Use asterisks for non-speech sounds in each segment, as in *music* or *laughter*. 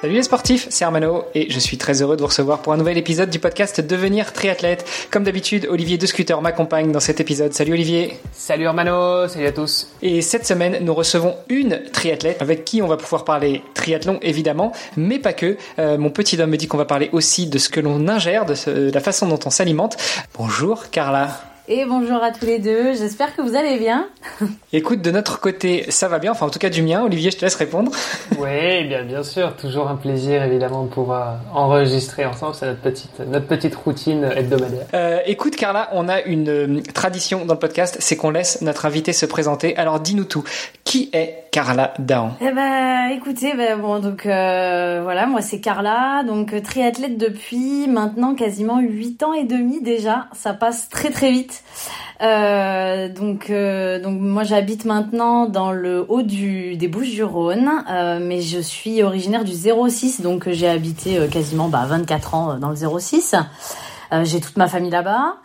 Salut les sportifs, c'est Armano et je suis très heureux de vous recevoir pour un nouvel épisode du podcast Devenir triathlète. Comme d'habitude, Olivier de Scooter m'accompagne dans cet épisode. Salut Olivier. Salut Armano, salut à tous. Et cette semaine, nous recevons une triathlète avec qui on va pouvoir parler triathlon évidemment, mais pas que. Euh, mon petit homme me dit qu'on va parler aussi de ce que l'on ingère, de, de la façon dont on s'alimente. Bonjour Carla. Et bonjour à tous les deux, j'espère que vous allez bien. *laughs* Écoute, de notre côté, ça va bien, enfin en tout cas du mien. Olivier, je te laisse répondre. *laughs* Oui, bien, bien sûr, toujours un plaisir évidemment de pouvoir enregistrer ensemble, c'est notre petite, notre petite routine hebdomadaire. Euh, écoute Carla, on a une euh, tradition dans le podcast, c'est qu'on laisse notre invité se présenter. Alors dis-nous tout, qui est Carla Dahan? Eh ben, écoutez, ben, bon, donc euh, voilà, moi c'est Carla, donc euh, triathlète depuis maintenant quasiment 8 ans et demi déjà, ça passe très très vite. Euh, donc, euh, donc moi j'habite maintenant dans le haut du, des Bouches-du-Rhône, euh, mais je suis originaire du 06, donc j'ai habité quasiment bah, 24 ans dans le 06. Euh, j'ai toute ma famille là-bas.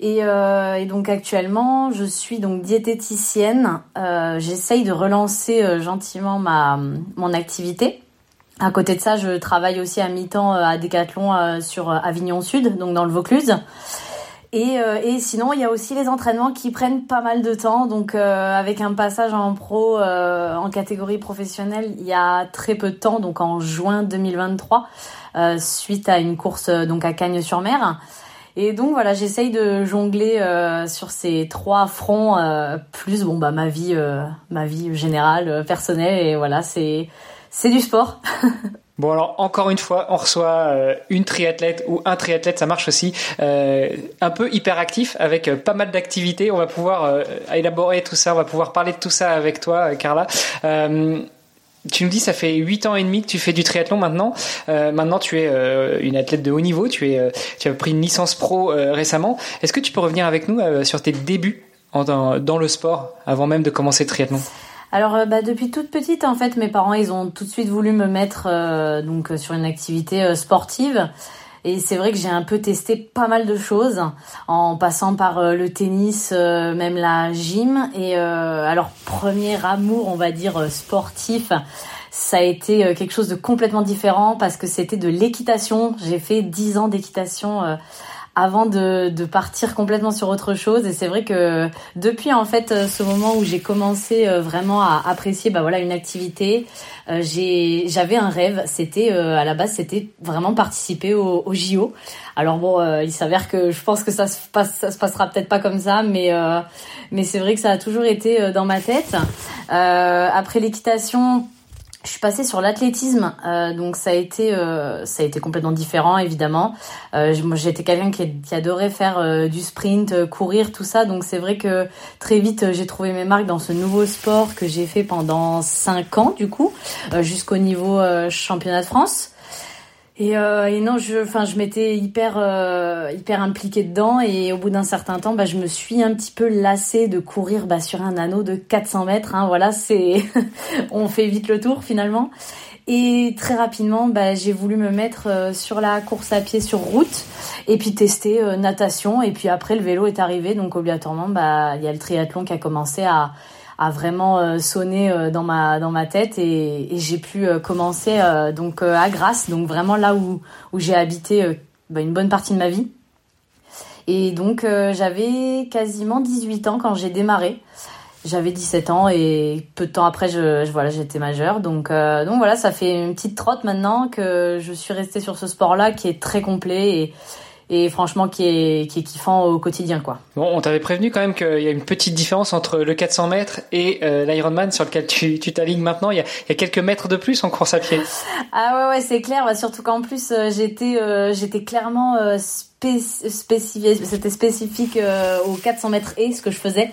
Et, et, donc actuellement, je suis donc diététicienne. J'essaye de relancer gentiment ma mon activité. À côté de ça, je travaille aussi à mi-temps à Décathlon sur Avignon Sud, donc dans le Vaucluse. Et, euh, et, sinon, il y a aussi les entraînements qui prennent pas mal de temps. Donc, euh, avec un passage en pro, euh, en catégorie professionnelle, il y a très peu de temps, donc en juin 2023, euh, suite à une course donc à Cagnes-sur-Mer. Et donc voilà, j'essaye de jongler sur ces trois fronts, plus bon bah ma vie, ma vie générale, personnelle. Et voilà, c'est c'est du sport. *laughs* Bon alors encore une fois, on reçoit euh, une triathlète ou un triathlète, ça marche aussi, euh, un peu hyperactif avec euh, pas mal d'activités. On va pouvoir euh, élaborer tout ça, on va pouvoir parler de tout ça avec toi, Carla. tu me dis, ça fait 8 ans et demi que tu fais du triathlon maintenant. maintenant, tu es une athlète de haut niveau. Tu, es, tu as pris une licence pro récemment. Est-ce que tu peux revenir avec nous sur tes débuts en, dans, dans, le sport avant même de commencer le triathlon? Alors euh, bah, depuis toute petite en fait mes parents ils ont tout de suite voulu me mettre euh, donc sur une activité euh, sportive. Et c'est vrai que j'ai un peu testé pas mal de choses en passant par le tennis même la gym. Et alors premier amour on va dire sportif ça a été quelque chose de complètement différent parce que c'était de l'équitation. J'ai fait 10 ans d'équitation avant de, partir complètement sur autre chose. Et c'est vrai que depuis en fait euh, ce moment où j'ai commencé euh, vraiment à apprécier bah voilà une activité, euh, j'avais un rêve. C'était à la base c'était vraiment participer au, au JO. Alors bon, il s'avère que je pense que ça se passe ça se passera peut-être pas comme ça, mais mais c'est vrai que ça a toujours été dans ma tête. après l'équitation je suis passée sur l'athlétisme, euh, donc ça a été euh, ça a été complètement différent évidemment. Euh, j'étais quelqu'un qui, qui, adorait faire euh, du sprint, courir, tout ça, donc c'est vrai que très vite j'ai trouvé mes marques dans ce nouveau sport que j'ai fait pendant cinq ans du coup, jusqu'au niveau championnat de France. Et, euh, et, non, je, enfin, je m'étais hyper, euh, hyper impliquée dedans et au bout d'un certain temps, bah, je me suis un petit peu lassée de courir bah, sur un anneau de 400 mètres. Hein, voilà, c'est, *laughs* on fait vite le tour finalement. Et très rapidement, bah, j'ai voulu me mettre euh, sur la course à pied sur route et puis tester euh, natation. Et puis après, le vélo est arrivé, donc obligatoirement, bah, il y a le triathlon qui a commencé à a vraiment euh, sonné euh, dans ma tête et, j'ai pu euh, commencer donc à Grasse, donc vraiment là où j'ai habité bah, une bonne partie de ma vie. Et donc j'avais quasiment 18 ans quand j'ai démarré. J'avais 17 ans et peu de temps après, je, voilà, j'étais majeure. Donc, voilà, ça fait une petite trotte maintenant que je suis restée sur ce sport-là qui est très complet et, et franchement qui est, qui est kiffant au quotidien quoi. Bon, on t'avait prévenu quand même qu'il y a une petite différence entre le 400 mètres et euh, l'Ironman sur lequel tu t'alignes maintenant. Il y, a, il y, a, quelques mètres de plus en course à pied. *laughs* Ah ouais ouais c'est clair. Bah, surtout qu'en plus euh, j'étais euh, j'étais clairement euh, spécifique c'était spécifique aux 400 mètres et ce que je faisais.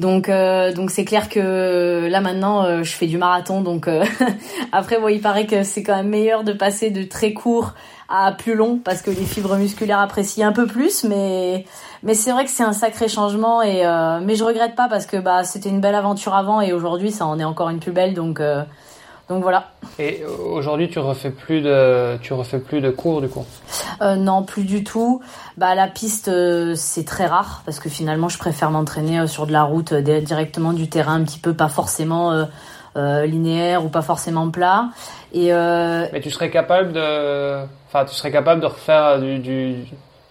Donc donc c'est clair que là maintenant je fais du marathon donc *laughs* après bon il paraît que c'est quand même meilleur de passer de très court à plus long parce que les fibres musculaires apprécient un peu plus mais mais c'est vrai que c'est un sacré changement et mais je regrette pas parce que bah c'était une belle aventure avant et aujourd'hui ça en est encore une plus belle donc donc voilà. Et aujourd'hui, tu refais plus de, tu refais plus de cours du coup? Euh, Non, plus du tout. Bah la piste, euh, c'est très rare parce que finalement, je préfère m'entraîner euh, sur de la route directement du terrain, un petit peu pas forcément linéaire ou pas forcément plat. Et mais tu serais capable de, enfin, tu serais capable de refaire du du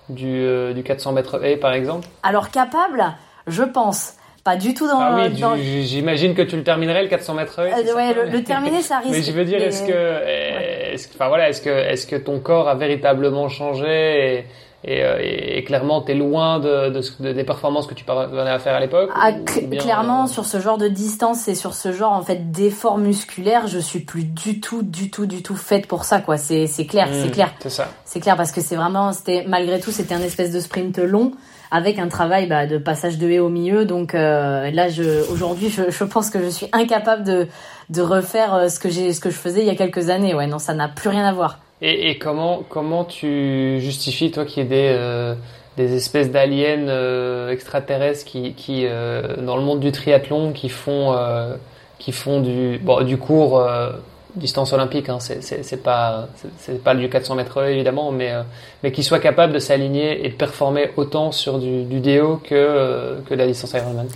du, du 400 mètres et par exemple? Alors capable, je pense. Pas du tout dans. Ah oui, j'imagine que tu le terminerais le 400 mètres. Euh, ouais, le, terminer, ça risque. Mais je veux dire, est-ce que, enfin voilà, est-ce que, est-ce que ton corps a véritablement changé et, euh, et, et, clairement, tu es loin de, de, des performances que tu parvenais à faire à l'époque ah, Clairement, euh, sur ce genre de distance et sur ce genre en fait d'effort musculaire, je suis plus du tout, du tout, du tout faite pour ça. quoi. C'est clair, c'est mmh, clair. C'est ça. C'est clair parce que c'est vraiment, c'était malgré tout, c'était un espèce de sprint long avec un travail bah, de passage de haie au milieu. Donc euh, là, je, aujourd'hui, je, pense que je suis incapable de, de refaire euh, ce que j'ai, ce que je faisais il y a quelques années. Ouais, non, ça n'a plus rien à voir. Et, comment, comment tu justifies, toi, qu'il y ait des, euh, des espèces d'aliens extraterrestres qui, qui dans le monde du triathlon, qui font, qui font du, bon, du cours distance olympique, hein, c'est pas c'est pas du 400 mètres évidemment, mais euh, mais soit capable de s'aligner et de performer autant sur du, du DO que euh, que la distance Ironman.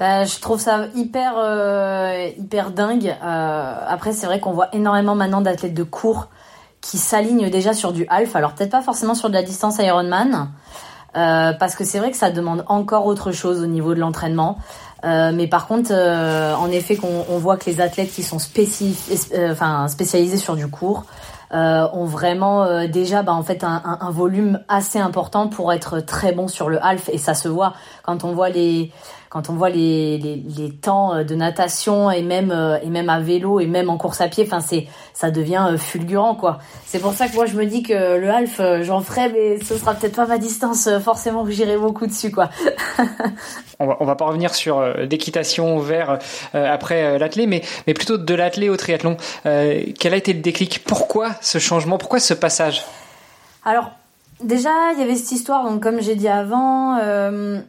Bah, je trouve ça hyper euh, hyper dingue. après, c'est vrai qu'on voit énormément maintenant d'athlètes de cours qui s'alignent déjà sur du half. Alors peut-être pas forcément sur de la distance Ironman. parce que c'est vrai que ça demande encore autre chose au niveau de l'entraînement. Euh, mais par contre, euh, en effet, qu'on on voit que les athlètes qui sont euh, enfin, spécialisés sur du court ont vraiment déjà bah, en fait un, un, un, volume assez important pour être très bon sur le half. Et ça se voit. Quand on voit les quand on voit les, les, les, temps euh, de natation et même euh, et même à vélo et même en course à pied, enfin c'est ça devient euh, fulgurant quoi. C'est pour ça que moi je me dis que le half j'en ferai mais ce sera peut-être pas ma distance forcément que j'irai beaucoup dessus quoi. *laughs* on va on va pas revenir sur l'équitation vers après l'athlé mais mais plutôt de l'athlé au triathlon. quel a été le déclic? Pourquoi ce changement? Pourquoi ce passage? Alors Déjà, il y avait cette histoire, donc comme j'ai dit avant, euh,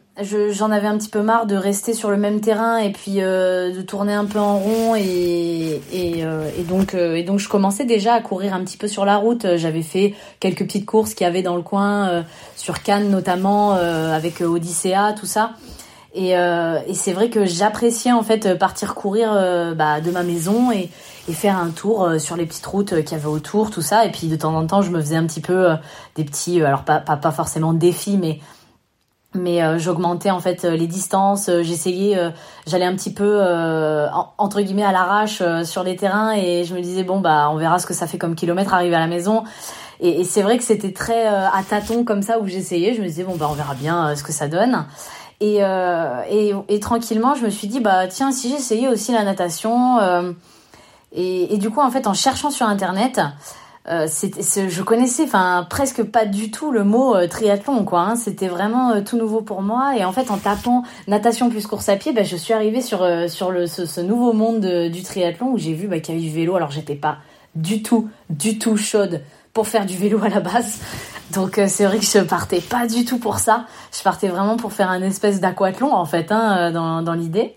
j'en avais un petit peu marre de rester sur le même terrain et puis euh, de tourner un peu en rond et, et, euh, et donc et donc je commençais déjà à courir un petit peu sur la route. J'avais fait quelques petites courses qu'il y avait dans le coin, sur Cannes notamment, avec Odyssea, tout ça. Et, et c'est vrai que j'appréciais en fait partir courir bah, de ma maison et faire un tour euh, sur les petites routes euh, qu'il y avait autour, tout ça. Et puis de temps en temps, je me faisais un petit peu euh, des petits, alors pas, pas, pas forcément défis, mais mais j'augmentais en fait les distances, j'essayais, j'allais un petit peu entre guillemets à l'arrache sur les terrains et je me disais bon bah on verra ce que ça fait comme kilomètre arrivé à la maison. Et, et c'est vrai que c'était très à tâtons comme ça où j'essayais, je me disais bon bah on verra bien ce que ça donne. Et, et, et, tranquillement je me suis dit bah tiens si j'essayais aussi la natation et, et, du coup, en fait, en cherchant sur Internet, euh, je connaissais enfin presque pas du tout le mot euh, triathlon quoi hein. c'était vraiment euh, tout nouveau pour moi. Et en fait en tapant natation plus course à pied bah, je suis arrivée sur euh, sur le ce, ce, nouveau monde du triathlon où j'ai vu bah, qu'il y avait du vélo. Alors j'étais pas du tout du tout chaude pour faire du vélo à la base. Donc c'est vrai que je partais pas du tout pour ça. Je partais vraiment pour faire un espèce d'aquathlon en fait hein, dans dans l'idée.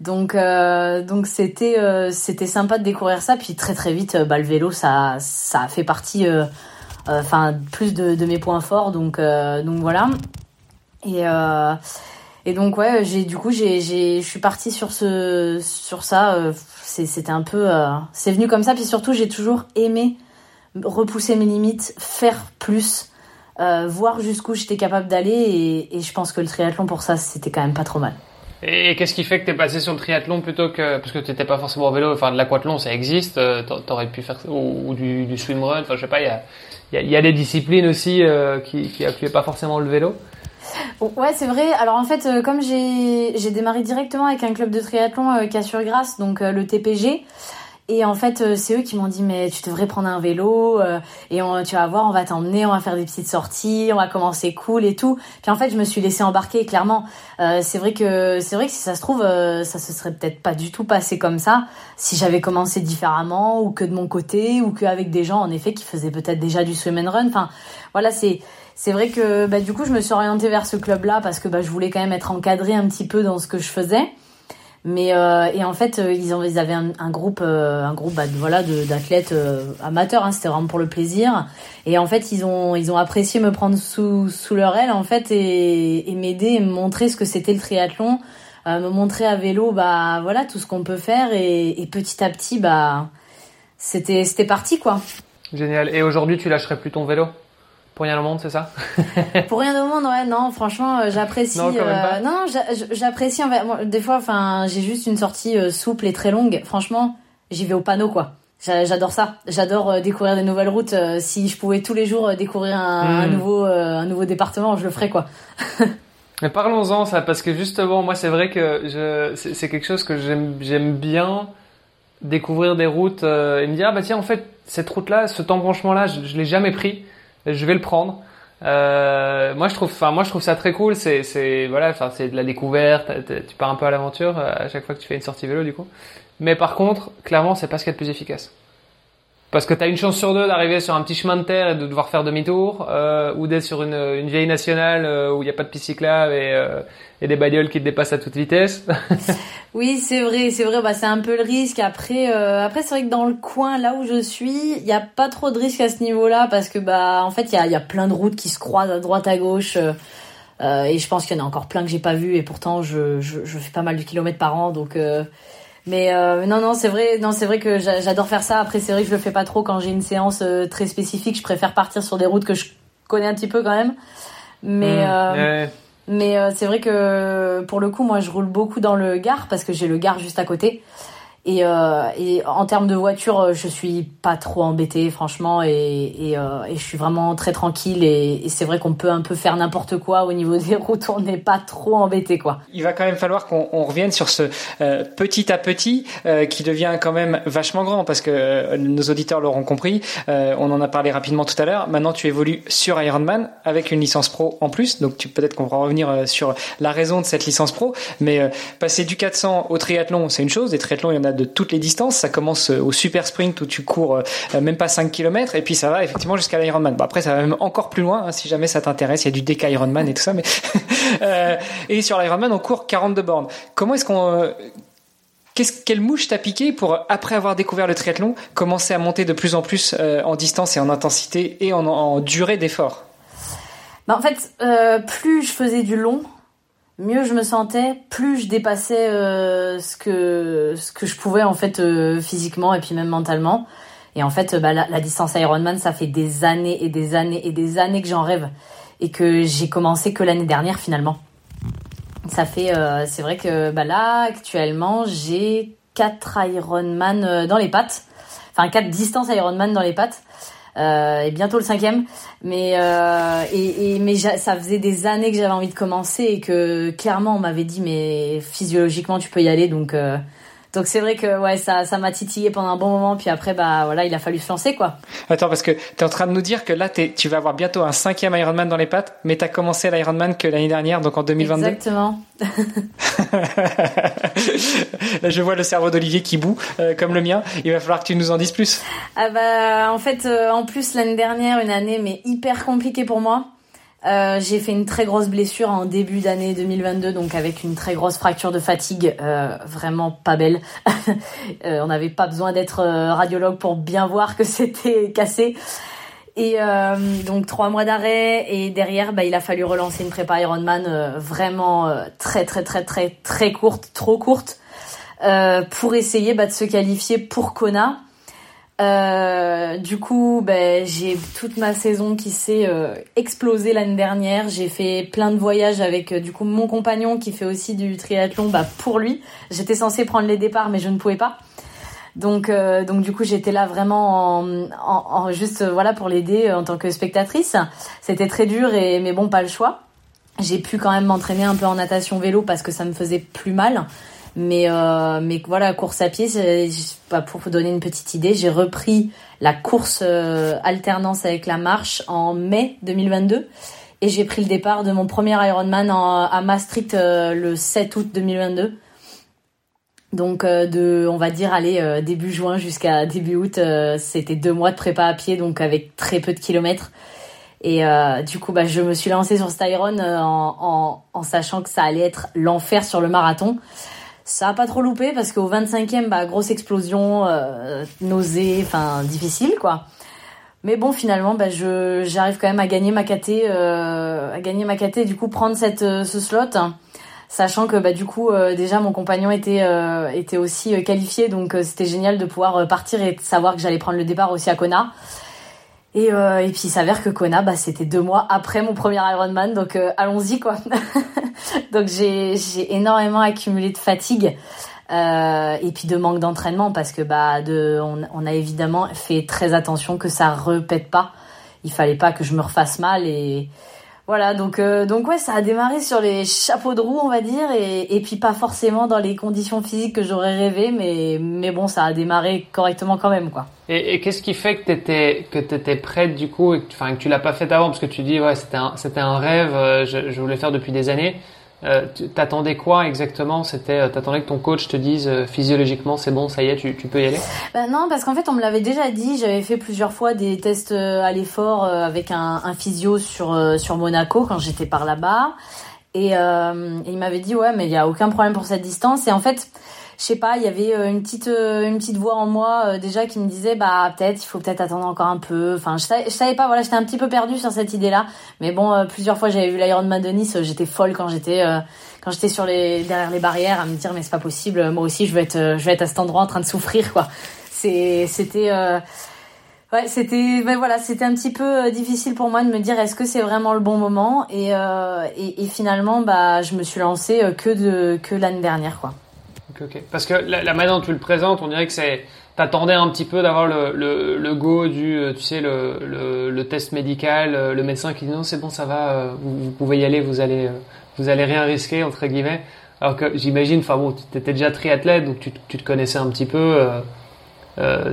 Donc euh, donc c'était euh, c'était sympa de découvrir ça. Puis très très vite bah, le vélo ça ça fait partie euh, enfin plus de, mes points forts. Donc donc voilà. Et et donc ouais j'ai du coup j'ai je suis partie sur ce sur ça. C'était un peu c'est venu comme ça. Puis surtout j'ai toujours aimé repousser mes limites faire plus voir jusqu'où j'étais capable d'aller et, et je pense que le triathlon pour ça c'était quand même pas trop mal et qu'est-ce qui fait que tu es passé sur le triathlon plutôt que parce que tu n'étais pas forcément au vélo, enfin de l'aquathlon ça existe, euh, t'aurais pu faire ou, du, du swimrun, enfin je sais pas, il y a, y, a, y a des disciplines aussi euh, qui qui appuyaient pas forcément le vélo. Ouais, c'est vrai. Alors en fait, euh, comme j'ai j'ai démarré directement avec un club de triathlon qui a sur Grasse, donc le TPG. Et en fait, euh, c'est eux qui m'ont dit mais tu devrais prendre un vélo euh, et on, tu vas voir, on va t'emmener, on va faire des petites sorties, on va commencer cool et tout. Puis en fait, je me suis laissée embarquer. Clairement, euh, c'est vrai que c'est vrai que si ça se trouve, ça se serait peut-être pas du tout passé comme ça si j'avais commencé différemment ou que de mon côté ou qu'avec des gens en effet qui faisaient peut-être déjà du swim and run. Enfin, voilà, c'est c'est vrai que bah, du coup, je me suis orientée vers ce club-là parce que bah, je voulais quand même être encadrée un petit peu dans ce que je faisais. Mais euh, et en fait, euh, ils, ont, ils avaient un, groupe, euh, un groupe, bah, voilà, d'athlètes amateurs. Hein, C'était vraiment pour le plaisir. Et en fait, ils ont, ils ont apprécié me prendre sous, sous leur aile en fait et, m'aider, et me montrer ce que c'était le triathlon, me montrer à vélo, bah voilà, tout ce qu'on peut faire. Et, et, petit à petit, bah c'était, c'était parti quoi. Génial. Et aujourd'hui, tu lâcherais plus ton vélo? Pour rien au monde, c'est ça *laughs* Pour rien au monde, ouais, non, franchement, euh, j'apprécie. Non, euh, non, j'apprécie. des fois, enfin, j'ai juste une sortie euh, souple et très longue. Franchement, j'y vais au panneau, quoi. J'adore ça. J'adore découvrir des nouvelles routes. si je pouvais tous les jours découvrir un, hmm. nouveau, un nouveau département, je le ferais, quoi. *laughs* Mais parlons-en, ça, parce que justement, moi, c'est vrai que je, c'est quelque chose que j'aime bien découvrir des routes et me dire, ah, bah tiens, en fait, cette route-là, ce embranchement-là, je, je l'ai jamais pris je vais le prendre. Euh, moi je trouve, enfin moi je trouve ça très cool. C'est, c'est voilà, enfin c'est de la découverte. Tu pars un peu à l'aventure euh, à chaque fois que tu fais une sortie vélo du coup. Mais par contre, clairement, c'est pas ce qui est le plus efficace. Parce que tu as une chance sur deux d'arriver sur un petit chemin de terre et de devoir faire demi-tour, euh, ou d'être sur une, une vieille nationale euh, où il n'y a pas de piste et, euh, et des bagnoles qui te dépassent à toute vitesse. *laughs* oui, c'est vrai, c'est vrai. Bah, c'est un peu le risque. Après, euh, après c'est vrai que dans le coin là où je suis, il n'y a pas trop de risque à ce niveau-là parce que bah en fait il y a, y a plein de routes qui se croisent à droite à gauche. et je pense qu'il y en a encore plein que j'ai pas vu et pourtant je, je, je, fais pas mal de kilomètres par an donc mais euh, non, non, c'est vrai, non, c'est vrai que j'adore faire ça. Après, c'est vrai que je le fais pas trop quand j'ai une séance euh, très spécifique. Je préfère partir sur des routes que je connais un petit peu quand même. Mais mmh, euh, mais euh, c'est vrai que pour le coup, moi, je roule beaucoup dans le Gard parce que j'ai le Gard juste à côté. Et, euh, et, en termes de voiture, euh, je suis pas trop embêtée, franchement, et, et, euh, je suis vraiment très tranquille. Et, c'est vrai qu'on peut un peu faire n'importe quoi au niveau des *laughs* routes, on n'est pas trop embêté, quoi. Il va quand même falloir qu'on revienne sur ce petit à petit qui devient quand même vachement grand, parce que nos auditeurs l'auront compris. on en a parlé rapidement tout à l'heure. Maintenant, tu évolues sur Ironman avec une licence pro en plus, donc peut-être qu'on va revenir sur la raison de cette licence pro. Mais passer du 400 au triathlon, c'est une chose. Des triathlons, il y en a de toutes les distances. Ça commence euh, au super sprint où tu cours euh, même pas 5 km et puis ça va effectivement jusqu'à l'Ironman. Bon, après, ça va même encore plus loin hein, si jamais ça t'intéresse. Il y a du DK Ironman et tout ça. Mais *laughs* euh, et sur l'Ironman, on court 42 bornes. Comment est-ce qu'on Qu'est-ce, quelle mouche t'a piqué pour, après avoir découvert le triathlon, commencer à monter de plus en plus en distance et en intensité et en, durée d'effort? Bah En fait, plus je faisais du long, mieux je me sentais, plus je dépassais euh, ce que ce que je pouvais en fait euh, physiquement et puis même mentalement. Et en fait, bah, la, distance Ironman, ça fait des années et des années et des années que j'en rêve et que j'ai commencé que l'année dernière finalement. Ça fait, euh, c'est vrai que bah, là actuellement j'ai quatre Ironman dans les pattes, enfin quatre distances Ironman dans les pattes. Euh, et bientôt le cinquième. Mais euh, et, et, mais ça faisait des années que j'avais envie de commencer et que clairement on m'avait dit mais physiologiquement tu peux y aller donc euh, donc c'est vrai que ouais, ça, ça m'a titillé pendant un bon moment, puis après bah voilà, il a fallu se lancer quoi. Attends parce que tu es en train de nous dire que là tu vas avoir bientôt un cinquième Ironman dans les pattes, mais tu as commencé l'Ironman que l'année dernière, donc en 2022. Exactement. *laughs* là je vois le cerveau d'Olivier qui boue euh, comme le mien. Il va falloir que tu nous en dises plus. Ah bah en fait euh, en plus l'année dernière une année mais hyper compliquée pour moi. Euh, j'ai fait une très grosse blessure en début d'année 2022, donc avec une très grosse fracture de fatigue, euh, vraiment pas belle. *laughs* euh, on n'avait pas besoin d'être euh, radiologue pour bien voir que *laughs* c'était cassé. Et euh, donc trois mois d'arrêt et derrière, bah, il a fallu relancer une prépa Ironman vraiment très très très très très courte, trop courte, pour essayer bah, de se qualifier pour Kona. Euh, du coup, ben, j'ai toute ma saison qui s'est euh, explosée l'année dernière. J'ai fait plein de voyages avec euh, du coup mon compagnon qui fait aussi du triathlon bah, pour lui. J'étais censée prendre les départs mais je ne pouvais pas. Donc, du coup, j'étais là vraiment en, en, juste voilà pour l'aider en tant que spectatrice. C'était très dur et mais bon, pas le choix. J'ai pu quand même m'entraîner un peu en natation vélo parce que ça me faisait plus mal. Mais mais voilà, course à pied, pas pour vous donner une petite idée, j'ai repris la course alternance avec la marche en mai 2022 et j'ai pris le départ de mon premier Ironman à Maastricht le 7 août 2022. Donc euh, de, on va dire, aller euh, début juin jusqu'à début août, euh, c'était deux mois de prépa à pied, donc avec très peu de kilomètres. Et du coup, bah, je me suis lancée sur cet Iron en, en, en, sachant que ça allait être l'enfer sur le marathon. Ça a pas trop loupé parce qu'au 25e, bah, grosse explosion, nausée, enfin difficile quoi. Mais bon, finalement, bah, je j'arrive quand même à gagner ma KT, à gagner ma KT et du coup prendre cette ce slot sachant que bah du coup euh, déjà mon compagnon était euh, était aussi euh, qualifié donc c'était génial de pouvoir partir et de savoir que j'allais prendre le départ aussi à Kona. Et, et puis il s'avère que Kona bah c'était deux mois après mon premier Ironman donc allons-y quoi. *laughs* donc j'ai j'ai énormément accumulé de fatigue. et puis de manque d'entraînement parce que bah de on, on, a évidemment fait très attention que ça repète pas il fallait pas que je me refasse mal et voilà, donc euh, donc ouais, ça a démarré sur les chapeaux de roue, on va dire, et, et puis pas forcément dans les conditions physiques que j'aurais rêvé, mais mais bon, ça a démarré correctement quand même, quoi. Et, qu'est-ce qui fait que t'étais que t'étais prête du coup, et que, enfin que tu l'as pas fait avant, parce que tu dis ouais, c'était un c'était un rêve, euh, je, je voulais faire depuis des années. Euh, t'attendais quoi exactement? C'était, euh, t'attendais que ton coach te dise euh, physiologiquement c'est bon, ça y est, tu, peux y aller? Bah Non, parce qu'en fait on me l'avait déjà dit. J'avais fait plusieurs fois des tests à l'effort avec un, un, physio sur sur Monaco quand j'étais par là-bas, et, et il m'avait dit ouais mais il y a aucun problème pour cette distance. Et en fait je sais pas, il y avait euh, une petite euh, une petite voix en moi euh, déjà qui me disait bah peut-être il faut peut-être attendre encore un peu. Enfin, je savais, savais pas, voilà, j'étais un petit peu perdue sur cette idée-là. Mais bon, plusieurs fois j'avais vu l'Ironman de Nice, j'étais folle quand j'étais quand j'étais sur les derrière les barrières à me dire mais c'est pas possible, moi aussi je vais être je vais être à cet endroit en train de souffrir quoi. C'était Ouais, c'était voilà, c'était un petit peu difficile pour moi de me dire est-ce que c'est vraiment le bon moment? Et, et, et finalement bah je me suis lancée que de que l'année dernière quoi. Parce que la, la, manière dont tu le présentes, on dirait que c'est t'attendais un petit peu d'avoir le, le, le, go du, euh, tu sais, le, le, test médical, euh, le médecin qui dit non, c'est bon, ça va, euh, vous, pouvez y aller, vous allez, vous allez rien risquer entre guillemets. Alors que j'imagine, enfin bon, tu étais déjà triathlète, donc tu, tu, te connaissais un petit peu,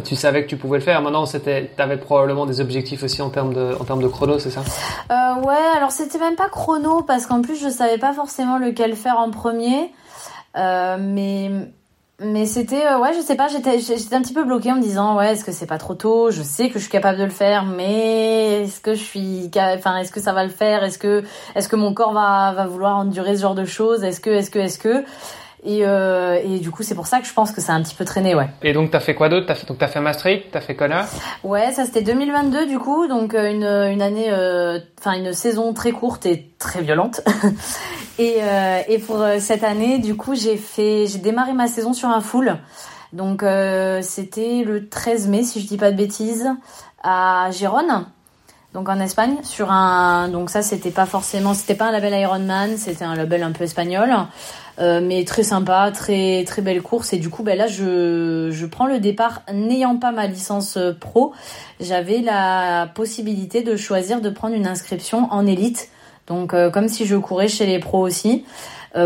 tu savais que tu pouvais le faire. Maintenant, c'était, t'avais probablement des objectifs aussi en termes de, en termes de chrono, c'est ça? Ouais, alors c'était même pas chrono parce qu'en plus je savais pas forcément lequel faire en premier. Euh, mais mais c'était euh, ouais je sais pas j'étais j'étais un petit peu bloquée en me disant ouais est-ce que c'est pas trop tôt? Je sais que je suis capable de le faire mais est-ce que je suis enfin est-ce que ça va le faire? Est-ce que est-ce que mon corps va va vouloir endurer ce genre de choses? Est-ce que est-ce que est-ce que? Et, euh, et du coup, c'est pour ça que je pense que ça a un petit peu traîné, ouais. Et donc, t'as fait quoi d'autre? T'as fait donc t'as fait Maastricht, t'as fait Kona Ouais, ça c'était 2022 du coup, donc euh, une une année, euh, enfin une saison très courte et très violente. *laughs* et euh, et pour cette année, du coup, j'ai fait, j'ai démarré ma saison sur un full. Donc c'était le 13 mai, si je dis pas de bêtises, à Gérone donc en Espagne sur un donc ça c'était pas forcément c'était pas un label Ironman c'était un label un peu espagnol euh, mais très sympa, très très belle course. Et du coup, ben là, je, je prends le départ n'ayant pas ma licence euh, pro. J'avais la possibilité de choisir de prendre une inscription en élite. Donc, euh, comme si je courais chez les pros aussi,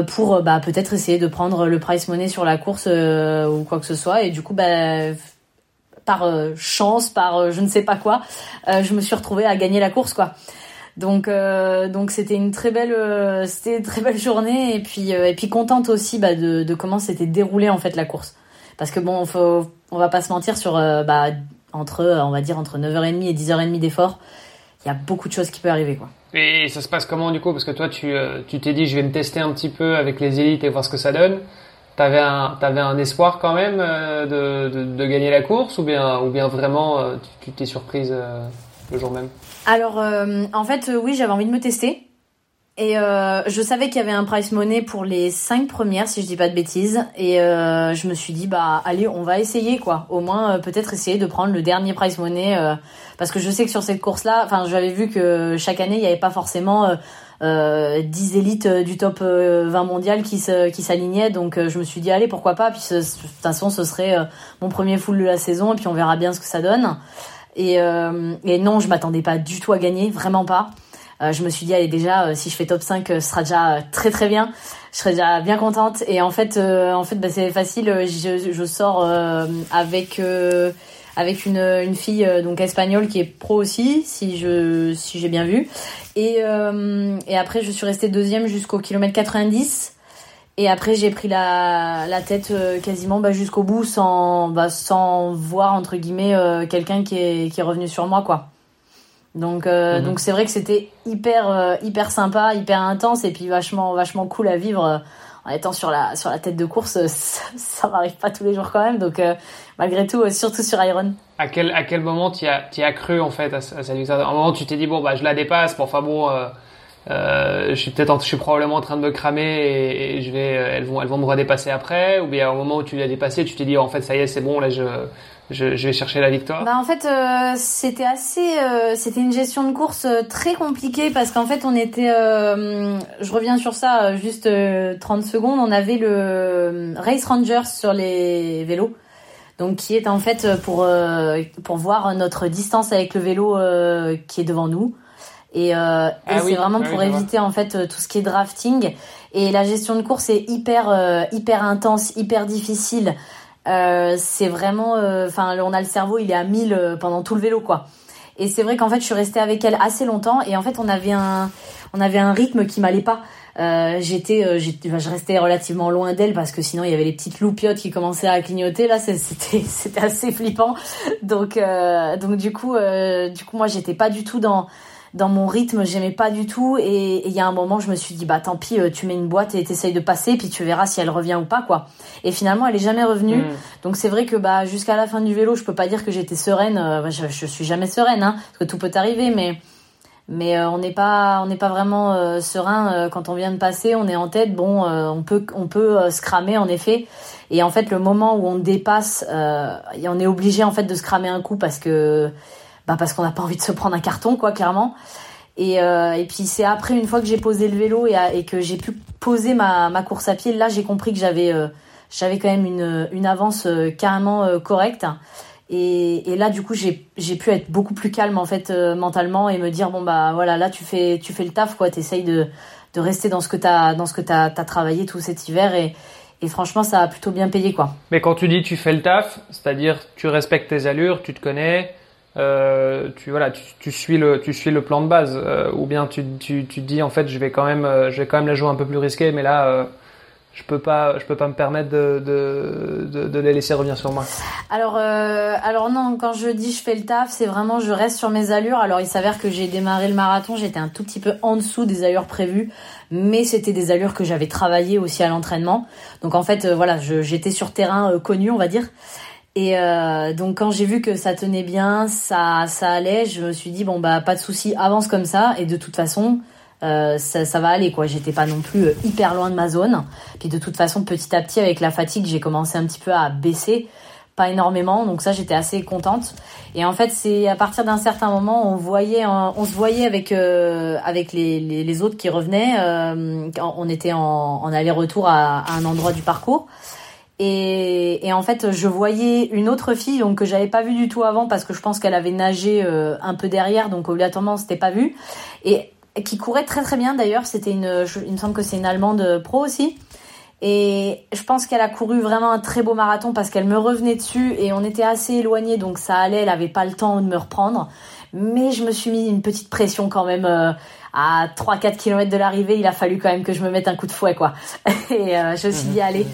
pour bah, peut-être essayer de prendre le price money sur la course ou quoi que ce soit. Et du coup, bah, par chance, par je ne sais pas quoi, je me suis retrouvée à gagner la course, quoi. Donc euh, donc c'était une très belle euh, c'était très belle journée et puis euh, et puis contente aussi bah, de, de comment s'était déroulée en fait la course. Parce que bon, faut, on va pas se mentir sur bah, entre on va dire entre 9h30 et 10h30 d'effort, il y a beaucoup de choses qui peuvent arriver quoi. Et ça se passe comment du coup? Parce que toi tu tu t'es dit je vais me tester un petit peu avec les élites et voir ce que ça donne. T'avais un un espoir quand même de, de, de, gagner la course ou bien ou bien vraiment tu t'es surprise le même alors, euh, en fait, euh, oui, j'avais envie de me tester. Et euh, je savais qu'il y avait un price money pour les cinq premières, si je dis pas de bêtises. Et je me suis dit, bah allez, on va essayer quoi. Au moins, peut-être essayer de prendre le dernier price money, parce que je sais que sur cette course-là, j'avais vu que chaque année, il n'y avait pas forcément 10 élites du top 20 mondial qui qui s'alignaient. Donc, je me suis dit, allez, pourquoi pas? Puis, de toute façon, ce serait mon premier full de la saison, et puis on verra bien ce que ça donne. Et, euh, et non, je m'attendais pas du tout à gagner, vraiment pas. je me suis dit allez déjà si je fais top 5 ce sera déjà très très bien. Je serais déjà bien contente. Et en fait en fait bah, c'est facile. Je, je sors avec avec une, une fille donc espagnole qui est pro aussi si je si j'ai bien vu. Et et après je suis restée deuxième jusqu'au kilomètre 90 et après, j'ai pris la, la tête euh, quasiment bah, jusqu'au bout sans, bah, sans voir, entre guillemets, euh, quelqu'un qui est, qui est revenu sur moi, quoi. Donc, euh, mhm. donc c'est vrai que c'était hyper, hyper sympa, hyper intense et puis vachement, vachement cool à vivre en étant sur la, sur la tête de course. *laughs* Ça, ça m'arrive pas tous les jours quand même. Donc, malgré tout, surtout sur Iron. À quel, à quel moment tu as, as cru, en fait, à, à cette victoire? À un moment, tu t'es dit, bon, bah, je la dépasse, bon, enfin bon euh, je suis peut-être, je suis probablement en train de me cramer et, je vais, euh, elles vont, elles vont me redépasser après. Ou bien au moment où tu l'as dépassé, tu t'es dit en fait ça y est, c'est bon, là je, je, vais chercher la victoire. Bah en fait, euh, c'était assez, c'était une gestion de course très compliquée parce qu'en fait on était, je reviens sur ça juste 30 secondes, on avait le Race Rangers sur les vélos. Donc qui est en fait pour pour voir notre distance avec le vélo qui est devant nous. Et, euh, ah c'est vraiment pour éviter en fait euh, tout ce qui est drafting. Et la gestion de course est hyper euh, hyper intense, hyper difficile. Euh, c'est vraiment, enfin, on a le cerveau, il est à 1000 pendant tout le vélo, quoi. Et c'est vrai qu'en fait, je suis restée avec elle assez longtemps. Et en fait, on avait un, on avait un rythme qui m'allait pas. Euh, j'étais, je restais relativement loin d'elle parce que sinon il y avait les petites loupiottes qui commençaient à clignoter. Là, c'était, *laughs* c'était assez flippant. Donc, donc du coup, du coup, moi, j'étais pas du tout dans dans mon rythme, j'aimais pas du tout. Et il y a un moment, je me suis dit, bah tant pis, euh, tu mets une boîte et t'essayes de passer, puis tu verras si elle revient ou pas, quoi. Et finalement, elle est jamais revenue. Mm. Donc c'est vrai que bah jusqu'à la fin du vélo, je peux pas dire que j'étais sereine. Euh, je, je, suis jamais sereine, hein, parce que tout peut arriver, mais mais euh, on n'est pas on n'est pas vraiment serein quand on vient de passer. On est en tête. Bon, on peut on peut se cramer en effet. Et en fait, le moment où on dépasse, on est obligé en fait de se cramer un coup parce que bah parce qu'on n'a pas envie de se prendre un carton, quoi, clairement. Et, euh, et puis c'est après, une fois que j'ai posé le vélo et, que j'ai pu poser ma, ma, course à pied, là j'ai compris que j'avais euh, quand même une, une avance euh, carrément correcte. Et, et, là du coup j'ai j'ai pu être beaucoup plus calme en fait mentalement et me dire bon bah voilà là tu fais tu fais le taf quoi, t'essayes de de rester dans ce que t'as dans ce que t'as as travaillé tout cet hiver et et franchement, ça a plutôt bien payé, quoi. Mais quand tu dis tu fais le taf, c'est-à-dire tu respectes tes allures, tu te connais, euh, tu voilà, tu, tu, suis le tu suis le plan de base, euh, ou bien tu, tu tu dis en fait je vais quand même euh, je vais quand même la jouer un peu plus risquée, mais là euh, je peux pas je peux pas me permettre de de, de, de les laisser revenir sur moi. Alors alors non, quand je dis je fais le taf, c'est vraiment je reste sur mes allures. Alors il s'avère que j'ai démarré le marathon, j'étais un tout petit peu en dessous des allures prévues, mais c'était des allures que j'avais travaillé aussi à l'entraînement. Donc en fait voilà, j'étais sur terrain connu, on va dire. Et euh, donc quand j'ai vu que ça tenait bien, ça, ça allait, je me suis dit bon bah pas de souci, avance comme ça et de toute façon euh, ça, ça va aller quoi. J'étais pas non plus euh, hyper loin de ma zone. Puis de toute façon petit à petit avec la fatigue j'ai commencé un petit peu à baisser, pas énormément donc ça j'étais assez contente. Et en fait c'est à partir d'un certain moment on voyait on se voyait avec euh, avec les, les, autres qui revenaient. Euh, on était en, en aller-retour à un endroit du parcours. Et, en fait, je voyais une autre fille donc que j'avais pas vue du tout avant parce que je pense qu'elle avait nagé euh, un peu derrière, donc obligatoirement c'était pas vu. Et qui courait très très bien d'ailleurs. C'était une, il me semble que c'est une allemande pro aussi. Et je pense qu'elle a couru vraiment un très beau marathon parce qu'elle me revenait dessus et on était assez éloignés, donc ça allait. Elle avait pas le temps de me reprendre, mais je me suis mis une petite pression quand même. Euh, à 3-4 km de l'arrivée, il a fallu quand même que je me mette un coup de fouet, quoi. *laughs* Et euh, je me suis dit, mhm. allez,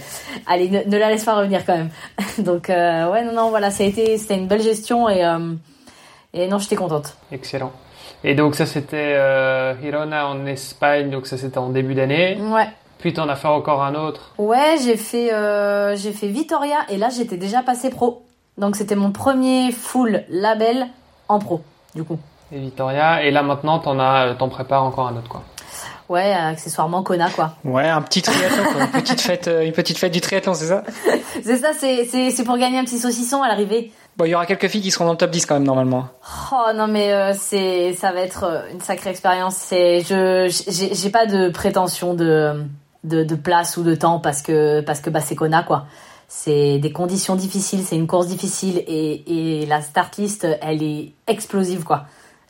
allez, ne, la laisse pas revenir quand même. *laughs* Donc, euh, ouais, non, non, voilà, ça a été, c'était une belle gestion et, euh, et non, j'étais contente. Excellent. Et donc, ça, c'était Hirona en Espagne, donc ça, c'était en début d'année. Ouais. Puis t'en as fait encore un autre. Ouais, j'ai fait, j'ai fait Vitoria et là, j'étais déjà passé pro. Donc, c'était mon premier full label en pro, du coup et Victoria. Et là maintenant, t'en as, t'en prépares encore un autre quoi. Ouais, accessoirement Kona quoi. Ouais, un petit triathlon quoi. Une petite *laughs* fête, euh, une petite fête du triathlon, c'est ça? C'est ça, c'est, c'est, c'est pour gagner un petit saucisson à l'arrivée. Bon, il y aura quelques filles qui seront dans le top 10 quand même normalement. Oh non mais euh, c'est ça va être euh, une sacrée expérience. C'est je j'ai, j'ai pas de prétention de, de de place ou de temps parce que parce que bah c'est Kona quoi. C'est des conditions difficiles, c'est une course difficile et et la start list elle est explosive quoi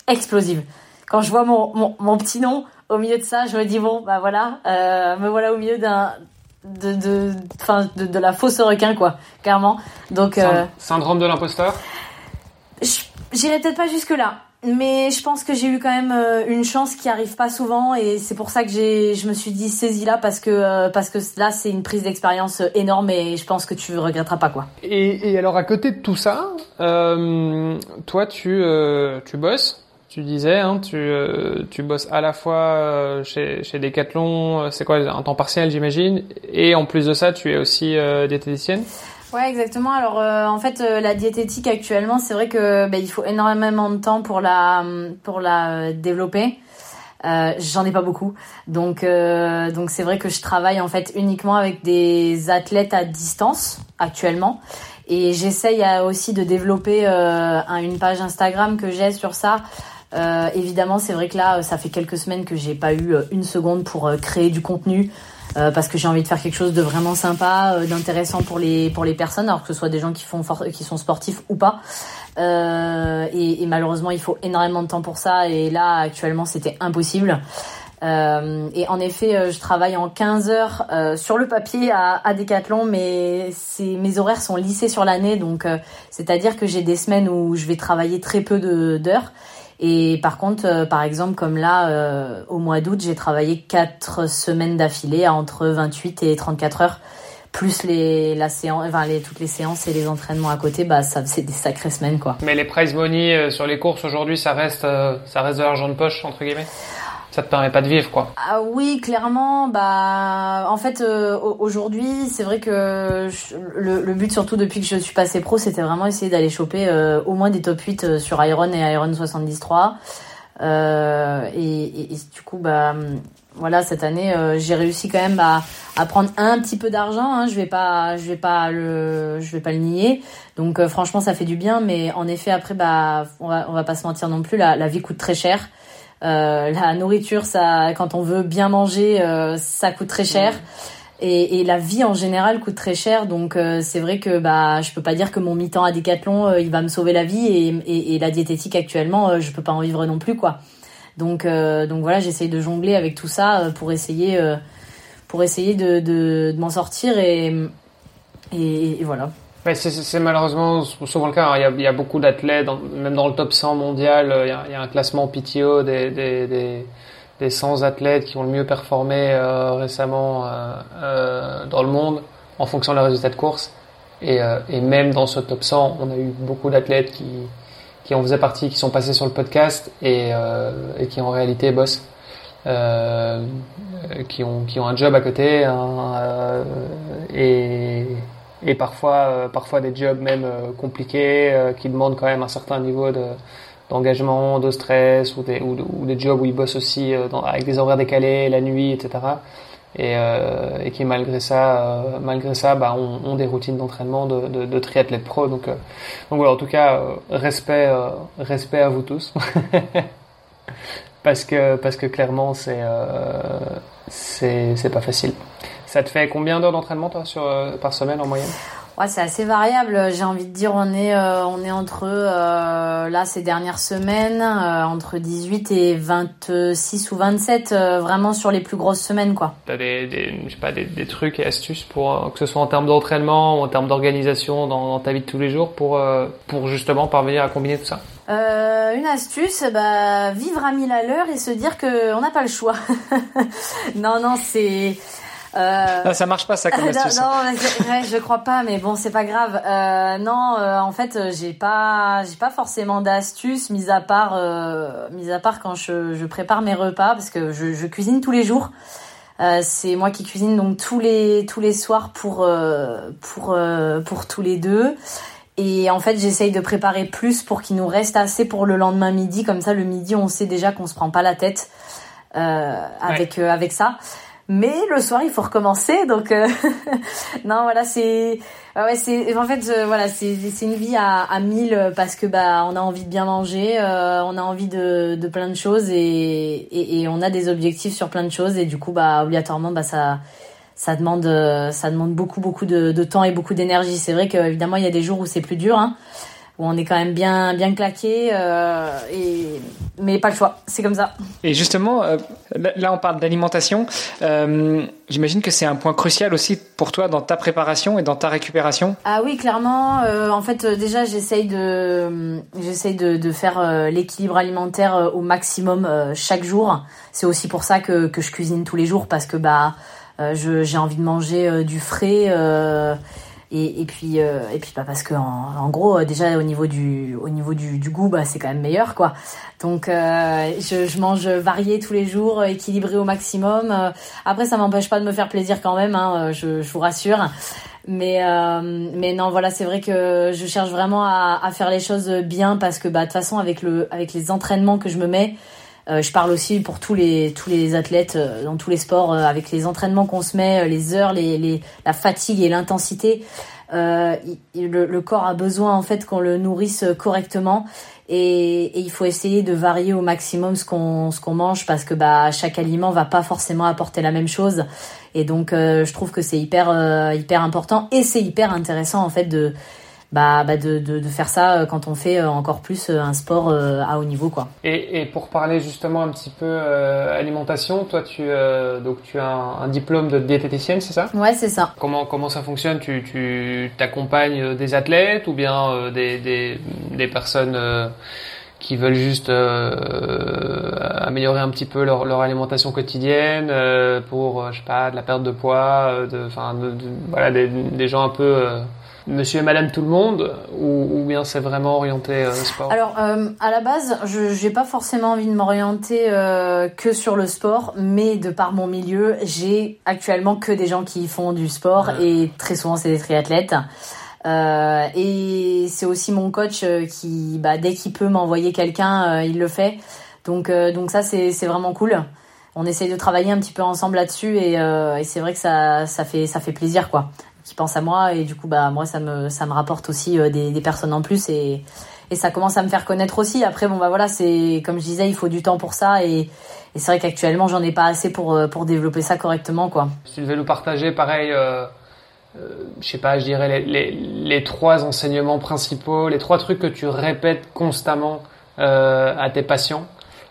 explosive. quand je vois mon, mon, mon, petit nom au milieu de ça, je me dis bon, bah voilà, euh, me voilà au milieu d'un de de, de de la fausse requin quoi, clairement. Donc euh, syndrome de l'imposteur? J'irai peut-être pas jusque là, mais je pense que j'ai eu quand même euh, une chance qui arrive pas souvent et c'est pour ça que j'ai je me suis dit saisis là parce que parce que là c'est une prise d'expérience énorme et je pense que tu regretteras pas quoi. Et, et alors à côté de tout ça, euh, toi tu tu bosses? Tu disais, hein, tu, tu bosses à la fois chez, chez Decathlon, c'est quoi, un temps partiel j'imagine, et en plus de ça, tu es aussi diététicienne? Ouais, exactement. Alors euh, en fait, euh, la diététique actuellement, c'est vrai que bah, il faut énormément de temps pour la pour la euh, développer. J'en ai pas beaucoup, donc donc c'est vrai que je travaille en fait uniquement avec des athlètes à distance actuellement, et j'essaye aussi de développer une page Instagram que j'ai sur ça. Évidemment, c'est vrai que là, ça fait quelques semaines que j'ai pas eu une seconde pour créer du contenu. Euh, parce que j'ai envie de faire quelque chose de vraiment sympa, euh, d'intéressant pour les pour les personnes, alors que ce soit des gens qui font qui sont sportifs ou pas. Euh, et, et, malheureusement, il faut énormément de temps pour ça. Et là, actuellement, c'était impossible. Euh, et en effet, je travaille en 15 heures sur le papier à, à Decathlon, mais mes horaires sont lissés sur l'année, donc c'est-à-dire que j'ai des semaines où je vais travailler très peu d'heures et par contre, euh, par exemple, comme là, euh, au mois d'août, j'ai travaillé quatre semaines d'affilée à entre 28 et 34 heures, plus les, la séance, enfin, les, toutes les séances et les entraînements à côté, bah, ça, c'est des sacrées semaines, quoi. Mais les prize money euh, sur les courses aujourd'hui, ça reste, ça reste de l'argent de poche, entre guillemets? Ça te permet pas de vivre quoi. Ah oui, clairement. Bah, en fait, euh, aujourd'hui, c'est vrai que le, but surtout depuis que je suis passé pro, c'était vraiment essayer d'aller choper euh, au moins des top 8 euh, sur Iron et Iron 73. Euh, et, et, du coup, bah, voilà, cette année, j'ai réussi quand même à, à prendre un petit peu d'argent. Hein, je vais pas, je vais pas le, je vais pas le nier. Donc, franchement, ça fait du bien. Mais en effet, après, bah, on va, va pas se mentir non plus. La vie coûte très cher. Euh, la nourriture, ça, quand on veut bien manger, euh, ça coûte très cher. Et, et, la vie en général coûte très cher, donc euh, c'est vrai que bah je peux pas dire que mon mi-temps à Decathlon il va me sauver la vie et, et, et la diététique actuellement je peux pas en vivre non plus quoi. Donc donc voilà j'essaye de jongler avec tout ça pour essayer pour essayer de, de, de m'en sortir et, et, voilà c'est malheureusement souvent le cas. Hein. Il y a, beaucoup d'athlètes, même dans le top 100 mondial, euh, il y a, un classement PTO des, des, des, des, 100 athlètes qui ont le mieux performé euh, récemment euh, dans le monde en fonction des résultats de course. Et, même dans ce top 100, on a eu beaucoup d'athlètes qui, qui en faisaient partie, qui sont passés sur le podcast et, et qui en réalité bossent. qui ont qui ont un job à côté hein, et et parfois, euh, parfois des jobs même euh, compliqués euh, qui demandent quand même un certain niveau de d'engagement, de stress ou des, ou, des jobs où ils bossent aussi avec des horaires décalés, la nuit, etc. Et, qui malgré ça, malgré ça, bah, ont, des routines d'entraînement de, de, de triathlètes pro. Donc, donc voilà, en tout cas, respect, respect à vous tous. *laughs* parce que parce que clairement c'est c'est c'est pas facile. Ça te fait combien d'heures d'entraînement toi sur, euh, par semaine en moyenne? Ouais, c'est assez variable. J'ai envie de dire, on est, euh, on est entre euh, là ces dernières semaines entre 18 et 26 ou 27, vraiment sur les plus grosses semaines, quoi. T'as des, des, je sais pas, des, des, trucs et astuces pour que ce soit en termes d'entraînement ou en termes d'organisation dans, dans, ta vie de tous les jours pour pour justement parvenir à combiner tout ça? une astuce, bah vivre à 1000 à l'heure et se dire que on n'a pas le choix. *laughs* non, non, c'est euh... ça marche pas ça comme *laughs* astuce. non, non je crois pas, mais bon, c'est pas grave. Euh, non, euh, en fait, euh, j'ai pas, j'ai pas forcément d'astuces, mis à part, euh, mis à part quand je, je, prépare mes repas, parce que je, je cuisine tous les jours. Euh, c'est moi qui cuisine donc tous les tous les soirs pour pour pour tous les deux. Et en fait, j'essaye de préparer plus pour qu'il nous reste assez pour le lendemain midi. Comme ça, le midi, on sait déjà qu'on se prend pas la tête avec avec ça mais le soir il faut recommencer donc euh, *laughs* non voilà c'est ouais c'est en fait euh, voilà c'est c'est une vie à à mille parce que bah on a envie de bien manger euh, on a envie de de plein de choses et, et, et on a des objectifs sur plein de choses et du coup bah obligatoirement bah ça ça demande ça demande beaucoup beaucoup de, de temps et beaucoup d'énergie. C'est vrai qu'évidemment il y a des jours où c'est plus dur hein où on est quand même bien bien claqué euh, et mais pas le choix. C'est comme ça. Et justement euh, là on parle d'alimentation. Euh, j'imagine que c'est un point crucial aussi pour toi dans ta préparation et dans ta récupération. Ah oui clairement. En fait déjà j'essaye de j'essaye de, de faire l'équilibre alimentaire au maximum chaque jour. C'est aussi pour ça que, que je cuisine tous les jours parce que bah j'ai envie de manger du frais et, et puis euh, et puis bah parce que en, en, gros déjà au niveau du au niveau du, du goût bah c'est quand même meilleur quoi. Donc euh, je, je, mange varié tous les jours équilibré au maximum. Euh, après ça m'empêche pas de me faire plaisir quand même hein, je, je vous rassure. Mais mais non voilà c'est vrai que je cherche vraiment à, à, faire les choses bien parce que bah de toute façon avec le avec les entraînements que je me mets je parle aussi pour tous les tous les athlètes dans tous les sports avec les entraînements qu'on se met, les heures, les, les la fatigue et l'intensité. Euh, le, le, corps a besoin en fait qu'on le nourrisse correctement. Et, et, il faut essayer de varier au maximum ce qu'on ce qu'on mange parce que bah chaque aliment va pas forcément apporter la même chose. Et donc euh, je trouve que c'est hyper euh, hyper important. Et c'est hyper intéressant en fait de bah, bah de, de, de, faire ça euh, quand on fait euh, encore plus euh, un sport à haut niveau quoi. Et, et pour parler justement un petit peu euh, alimentation, toi tu donc tu as un, diplôme de diététicienne, c'est ça? Ouais, c'est ça. Comment comment ça fonctionne? Tu tu t'accompagnes des athlètes ou bien des, des des personnes qui veulent juste euh, améliorer un petit peu leur, leur alimentation quotidienne euh, pour je sais pas de la perte de poids de enfin de, voilà des, des gens un peu monsieur et madame tout le monde ou, ou bien c'est vraiment orienté euh, sport Alors euh, à la base, je n'ai pas forcément envie de m'orienter euh, que sur le sport, mais de par mon milieu, j'ai actuellement que des gens qui font du sport et très souvent c'est des triathlètes. Euh, et c'est aussi mon coach qui, bah, dès qu'il peut m'envoyer quelqu'un, il le fait. Donc, donc ça c'est vraiment cool. On essaye de travailler un petit peu ensemble là-dessus et, et c'est vrai que ça, ça fait ça fait plaisir quoi qui pensent à moi et du coup bah moi ça me ça me rapporte aussi euh, des, des personnes en plus et et ça commence à me faire connaître aussi. Après bon bah voilà c'est comme je disais il faut du temps pour ça et, et c'est vrai qu'actuellement j'en ai pas assez pour euh, pour développer ça correctement quoi. Si tu devais nous partager pareil. Euh... Euh, je sais pas, je dirais les, les, les, trois enseignements principaux, les trois trucs que tu répètes constamment euh, à tes patients.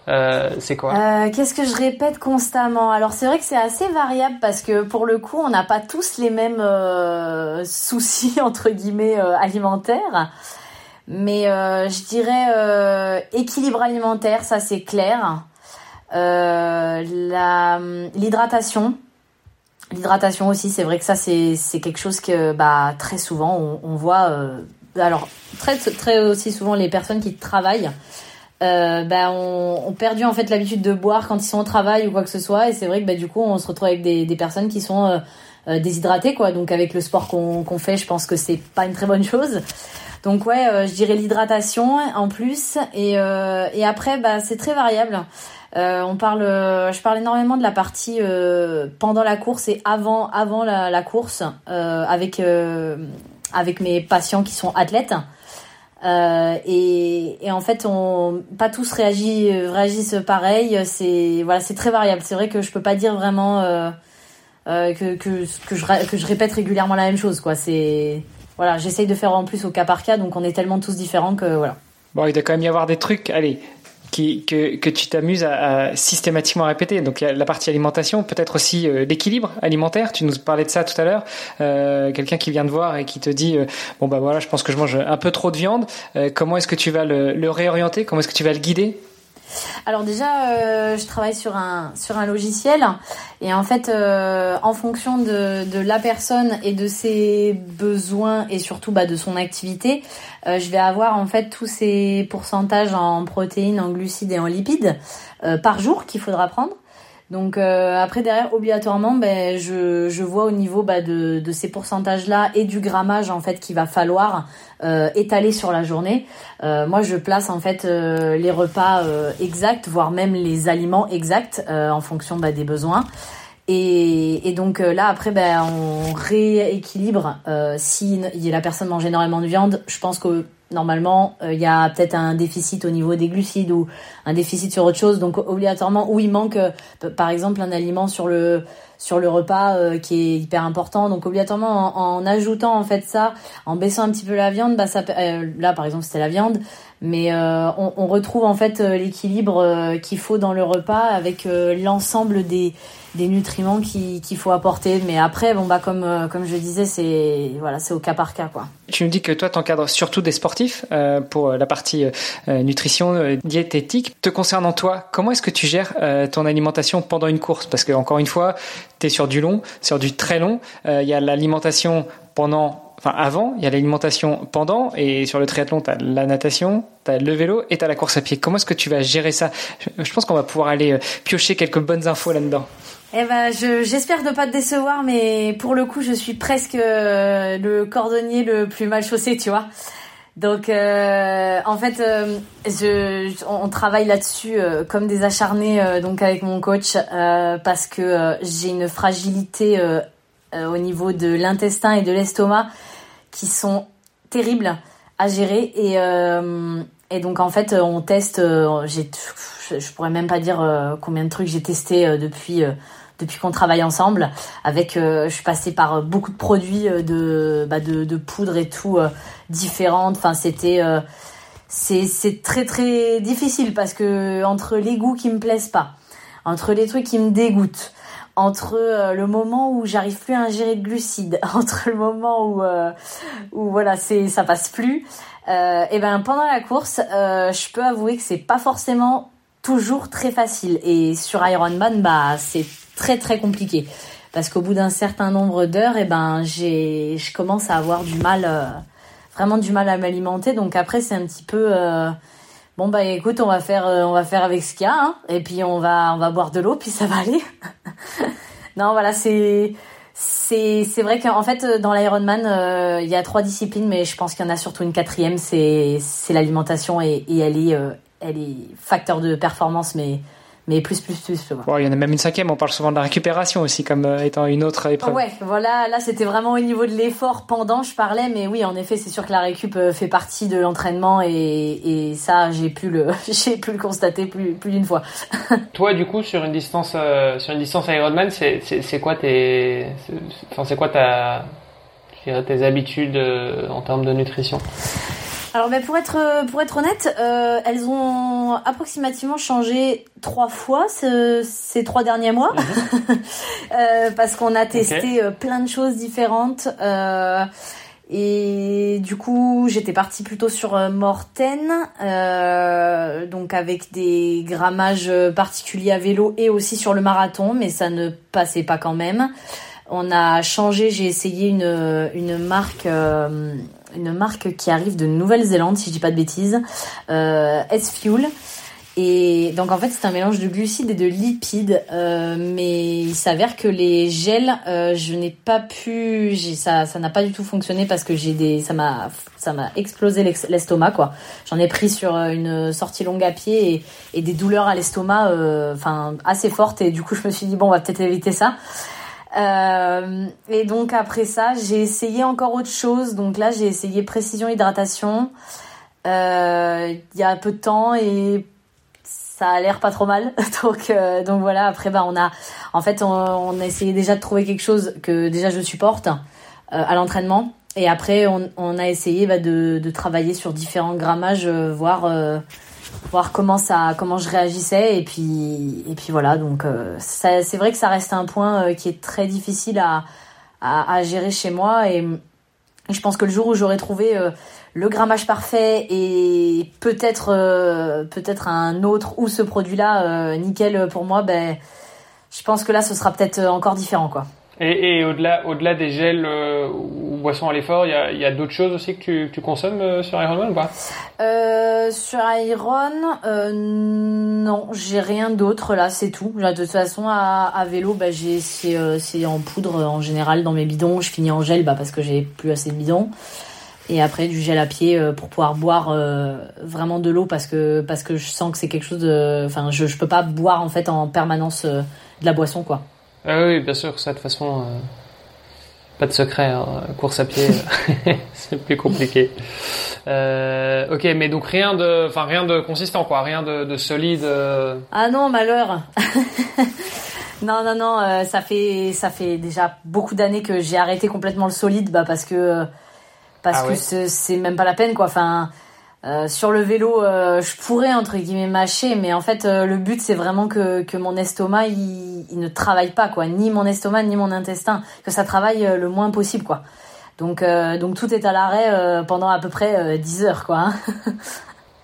Euh, c'est quoi euh, Qu'est-ce que je répète constamment? Alors c'est vrai que c'est assez variable parce que pour le coup on n'a pas tous les mêmes euh, soucis *laughs* entre guillemets alimentaires. Mais je dirais équilibre alimentaire, ça c'est clair. L'hydratation, l'hydratation aussi, c'est vrai que ça c'est quelque chose que bah très souvent on, on voit. alors très très aussi souvent les personnes qui travaillent euh, bah, on, on perdu en fait l'habitude de boire quand ils sont au travail ou quoi que ce soit. Et c'est vrai que bah, du coup on se retrouve avec des, des personnes qui sont euh, euh déshydratées quoi. Donc avec le sport qu'on fait je pense que c'est pas une très bonne chose. Donc ouais euh, je dirais l'hydratation en plus. Et, et après bah, c'est très variable. On parle je parle énormément de la partie pendant la course et avant avant la, la course avec avec mes patients qui sont athlètes euh, et, et, en fait, on, pas tous réagissent, réagissent pareil. C'est voilà, c'est très variable. C'est vrai que je peux pas dire vraiment euh, euh, que, que, que, je, que je répète régulièrement la même chose. Quoi. C'est voilà, j'essaye de faire en plus au cas par cas. Donc on est tellement tous différents que voilà. Bon, il doit quand même y avoir des trucs. Allez, qui, que, tu t'amuses à, à, systématiquement répéter. Donc la partie alimentation, peut-être aussi euh, l'équilibre alimentaire. Tu nous parlais de ça tout à l'heure. Euh, Quelqu'un qui vient te voir et qui te dit euh, bon bah voilà, je pense que je mange un peu trop de viande. Euh, comment est-ce que tu vas le réorienter? Comment est-ce que tu vas le guider? Alors déjà, euh, je travaille sur un sur un logiciel et en fait, euh, en fonction de, de la personne et de ses besoins et surtout bah, de son activité, euh, je vais avoir en fait tous ces pourcentages en protéines, en glucides et en lipides par jour qu'il faudra prendre. Donc euh, après derrière obligatoirement ben je, je vois au niveau bah, de, de ces pourcentages là et du grammage en fait qu'il va falloir euh, étaler sur la journée. Euh, moi je place en fait les repas exacts voire même les aliments exacts en fonction bah, des besoins. Et, et, donc là après ben on rééquilibre si la personne mange énormément de viande je pense que normalement il y a peut-être un déficit au niveau des glucides ou un déficit sur autre chose donc obligatoirement ou il manque par exemple un aliment sur le sur le repas euh, qui est hyper important. Donc obligatoirement en, ajoutant en fait ça, en baissant un petit peu la viande, bah ça euh, là par exemple c'était la viande, mais euh, on, retrouve en fait l'équilibre qu'il faut dans le repas avec l'ensemble des des nutriments qu'il faut apporter. Mais après, bon bah comme euh, comme je disais, c'est voilà, au cas par cas quoi. Tu me dis que toi, tu encadres surtout des sportifs euh, pour la partie euh, nutrition, diététique. Te concernant toi, comment est-ce que tu gères ton alimentation pendant une course? Parce que encore une fois, tu es sur du long, sur du très long. Il y a l'alimentation pendant enfin avant, il y a l'alimentation pendant, et sur le triathlon, tu as la natation, tu as le vélo et tu as la course à pied. Comment est-ce que tu vas gérer ça? Je pense qu'on va pouvoir aller piocher quelques bonnes infos là-dedans. Eh ben, j'espère ne pas te décevoir, mais pour le coup, je suis presque euh, le cordonnier le plus mal chaussé, tu vois. Donc, euh, en fait, euh, on travaille là-dessus comme des acharnés, donc avec mon coach, parce que j'ai une fragilité au niveau de l'intestin et de l'estomac qui sont terribles à gérer et donc en fait on teste je pourrais même pas dire combien de trucs j'ai testé depuis depuis qu'on travaille ensemble. Avec, euh, je suis passée par euh, beaucoup de produits euh, de, bah, de, poudre et tout différentes. Enfin, c'était c'est c'est très très difficile parce que entre les goûts qui me plaisent pas, entre les trucs qui me dégoûtent, entre le moment où j'arrive plus à ingérer de glucides, *laughs* entre le moment où où voilà c'est ça passe plus, et ben pendant la course, je peux avouer que c'est pas forcément toujours très facile. Et sur Ironman, bah c'est très très compliqué parce qu'au bout d'un certain nombre d'heures, et eh ben j'ai, je commence à avoir du mal, euh, vraiment du mal à m'alimenter. Donc après c'est un petit peu euh, bon bah écoute, on va faire, euh, on va faire avec ce qu'il y a, hein, et puis on va, on va boire de l'eau, puis ça va aller. *laughs* non voilà c'est c'est c'est vrai qu'en fait dans l'Ironman il y a trois disciplines, mais je pense qu'il y en a surtout une quatrième, c'est c'est l'alimentation et, et elle est elle est facteur de performance mais mais plus, plus, plus. il y en a même une cinquième, on parle souvent de la récupération aussi comme euh, étant une autre épreuve. Ouais, voilà, là c'était vraiment au niveau de l'effort pendant, je parlais, mais oui, en effet, c'est sûr que la récup euh, fait partie de l'entraînement et, et ça, j'ai pu le, *laughs* j'ai pu le constater plus, plus d'une fois. *laughs* Toi, du coup, sur une distance, euh, sur une distance Ironman, c'est, c'est, quoi tes, enfin, c'est quoi ta, tes habitudes en termes de nutrition? Alors ben, pour être pour être honnête, euh, elles ont approximativement changé trois fois ces trois derniers mois mhm. *laughs* euh, parce qu'on a testé euh, plein de choses différentes. et du coup, j'étais partie plutôt sur Morten, donc avec des grammages particuliers à vélo et aussi sur le marathon, mais ça ne passait pas quand même. On a changé, j'ai essayé une, une marque une marque qui arrive de Nouvelle-Zélande, si je dis pas de bêtises, euh, S-Fuel. Et donc en fait c'est un mélange de glucides et de lipides, euh, mais il s'avère que les gels, euh, je n'ai pas pu, ça, ça n'a pas du tout fonctionné parce que j'ai des, ça m'a, ça m'a explosé l'estomac quoi. J'en ai pris sur une sortie longue à pied et, des douleurs à l'estomac, enfin assez fortes et du coup je me suis dit bon on va peut-être éviter ça. Euh, et donc après ça, j'ai essayé encore autre chose. Donc là, j'ai essayé précision hydratation euh, il y a peu de temps et ça a l'air pas trop mal. *laughs* donc euh, donc voilà. Après bah on a en fait on, a essayé déjà de trouver quelque chose que déjà je supporte à l'entraînement. Et après on, a essayé bah, de, de travailler sur différents grammages, voir voir comment ça comment je réagissais. Et puis et puis voilà. Donc euh, c'est vrai que ça reste un point euh, qui est très difficile à, à, gérer chez moi. Et, je pense que le jour où j'aurai trouvé euh, le grammage parfait et peut-être peut-être un autre ou ce produit là nickel pour moi ben je pense que là ce sera peut-être encore différent quoi et, au-delà, au-delà des gels euh, ou boissons à l'effort, il y a, d'autres choses aussi que tu, consommes euh, sur Ironman ou pas? Euh, Sur Iron, non, j'ai rien d'autre là, c'est tout. De toute façon, à, vélo, bah, j'ai c'est, c'est en poudre en général dans mes bidons. Je finis en gel bah, parce que j'ai plus assez de bidons. Et après du gel à pied pour pouvoir boire vraiment de l'eau parce que parce que je sens que c'est quelque chose de, enfin, je je peux pas boire en fait en permanence de la boisson quoi. Ah oui, bien sûr, ça de toute façon, euh, pas de secret, hein. course à pied, *laughs* c'est plus compliqué. Euh, ok, mais donc rien de, enfin rien de consistant, quoi, rien de, de solide. euh. Ah non, malheur. *laughs* non, non, non, ça fait ça fait déjà beaucoup d'années que j'ai arrêté complètement le solide, bah parce que parce Ah que ouais. c'est même pas la peine, quoi. Enfin, euh, sur le vélo, euh, je pourrais entre guillemets mâcher, mais en fait, euh, le but c'est vraiment que que mon estomac il, ne travaille pas, quoi, ni mon estomac ni mon intestin, que ça travaille le moins possible, quoi. Donc donc tout est à l'arrêt pendant à peu près euh, 10 heures, quoi. *laughs*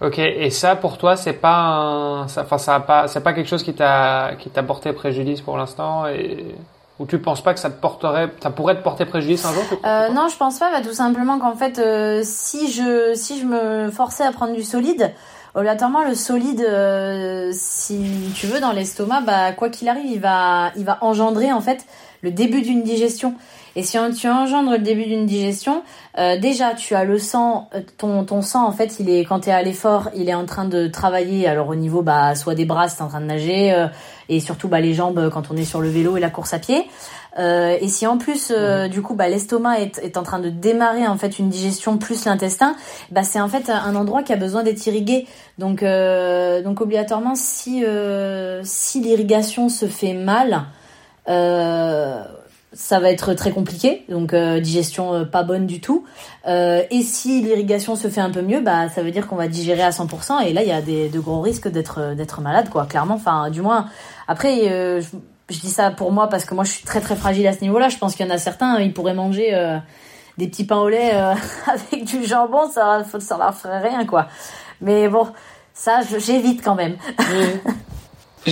Ok, et ça pour toi, c'est pas, un, enfin ça a pas, c'est pas quelque chose qui t'a, qui t'a porté préjudice pour l'instant, et ou tu penses pas que ça te porterait, ça pourrait te porter préjudice un jour Euh, non, je pense pas. Bah, tout simplement qu'en fait, euh, si je si je me forçais à prendre du solide, obligatoirement le solide, euh, si tu veux, dans l'estomac, bah quoi qu'il arrive, il va il va engendrer en fait le début d'une digestion. Et si tu engendres le début d'une digestion, euh, déjà tu as le sang, euh, ton ton sang en fait, il est quand tu es à l'effort, il est en train de travailler. Alors au niveau bah soit des bras, si t'es en train de nager, euh, et surtout bah les jambes quand on est sur le vélo et la course à pied. Euh, et si en plus, euh, du coup, bah, l'estomac est, est en train de démarrer en fait une digestion plus l'intestin, bah, c'est en fait un endroit qui a besoin d'être irrigué. Donc, euh, donc obligatoirement, si si l'irrigation se fait mal, ça va être très compliqué. Donc euh, digestion euh, pas bonne du tout. Euh, et si l'irrigation se fait un peu mieux, bah ça veut dire qu'on va digérer à 100%. Et là, il y a de gros risques d'être malade, quoi. Clairement. Enfin, du moins. Après, je, dis ça pour moi parce que moi je suis très très fragile à ce niveau-là. Je pense qu'il y en a certains, ils pourraient manger des petits pains au lait *laughs* avec du jambon, ça, ça leur ferait rien quoi. Mais bon, ça j'évite quand même.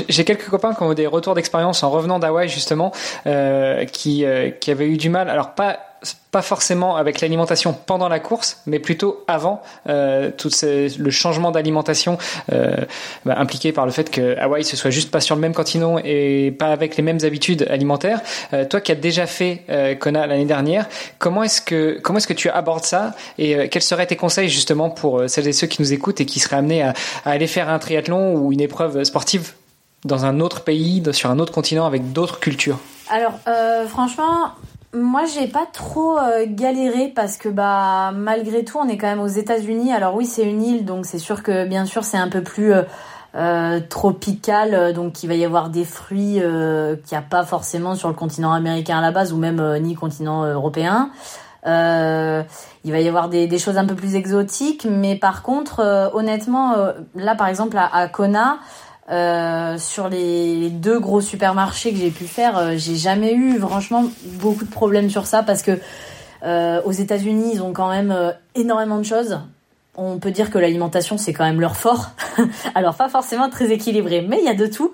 J'ai quelques copains qui ont des retours d'expérience en revenant d'Hawaï justement, euh, qui, euh, qui avaient eu du mal. Alors pas pas forcément avec l'alimentation pendant la course, mais plutôt avant euh, tout ce- le changement d'alimentation euh, bah, impliqué par le fait que Hawaï ce soit juste pas sur le même continent et pas avec les mêmes habitudes alimentaires. Euh, toi qui as déjà fait euh, Kona l'année dernière, comment est-ce que comment est-ce que tu abordes ça et euh, quels seraient tes conseils justement pour euh, celles et ceux qui nous écoutent et qui seraient amenés à, à aller faire un triathlon ou une épreuve sportive? Dans un autre pays, sur un autre continent avec d'autres cultures Alors euh, franchement, moi j'ai pas trop euh, galéré parce que bah malgré tout on est quand même aux États-Unis. Alors oui c'est une île donc c'est sûr que bien sûr c'est un peu plus euh, tropical donc il va y avoir des fruits qu'il n'y a pas forcément sur le continent américain à la base ou même ni continent européen. Il va y avoir des, choses un peu plus exotiques, mais par contre, honnêtement, là par exemple à Kona, euh, sur les deux gros supermarchés que j'ai pu faire, euh, j'ai jamais eu franchement beaucoup de problèmes sur ça parce que euh, aux États-Unis, ils ont quand même énormément de choses. On peut dire que l'alimentation c'est quand même leur fort. *laughs* Alors pas forcément très équilibré, mais il y a de tout.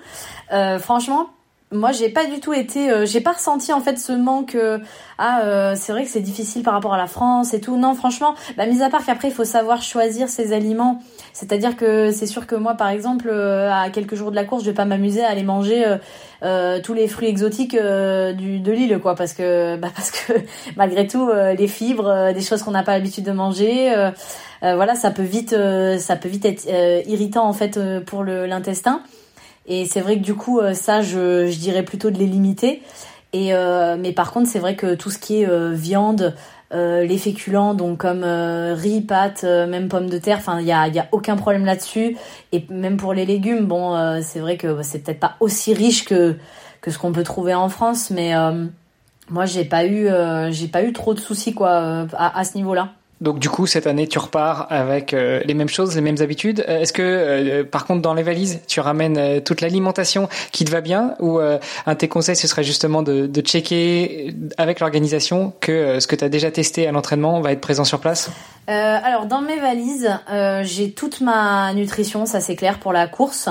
Franchement, moi j'ai pas du tout été, euh, j'ai pas ressenti en fait ce manque. euh, ah, euh, c'est vrai que c'est difficile par rapport à la France et tout. Non, franchement, bah, mis à part qu'après il faut savoir choisir ses aliments. C'est-à-dire que c'est sûr que moi, par exemple, euh, à quelques jours de la course, je vais pas m'amuser à aller manger euh, euh, tous les fruits exotiques du, de l'île, quoi, parce que, *laughs* bah, parce que malgré tout, les fibres, des choses qu'on n'a pas l'habitude de manger, voilà, ça peut vite, ça peut vite être irritant en fait pour l'intestin. Et c'est vrai que du coup, euh, ça, je, dirais plutôt de les limiter. Euh, mais par contre, c'est vrai que tout ce qui est euh, viande, les féculents, donc comme riz, pâtes, même pommes de terre, enfin, il y a, y aucun problème là-dessus. Et même pour les légumes, bon, c'est vrai que c'est peut-être pas aussi riche que ce qu'on peut trouver en France, mais moi, j'ai pas eu, j'ai pas eu trop de soucis quoi à ce niveau-là. Donc du coup, cette année, tu repars avec euh, les mêmes choses, les mêmes habitudes. Euh, Est-ce que, euh, par contre, dans les valises, tu ramènes toute l'alimentation qui te va bien Ou un de tes conseils, ce serait justement de, de checker avec l'organisation que ce que tu as déjà testé à l'entraînement va être présent sur place? Alors dans mes valises, j'ai toute ma nutrition, ça c'est clair pour la course.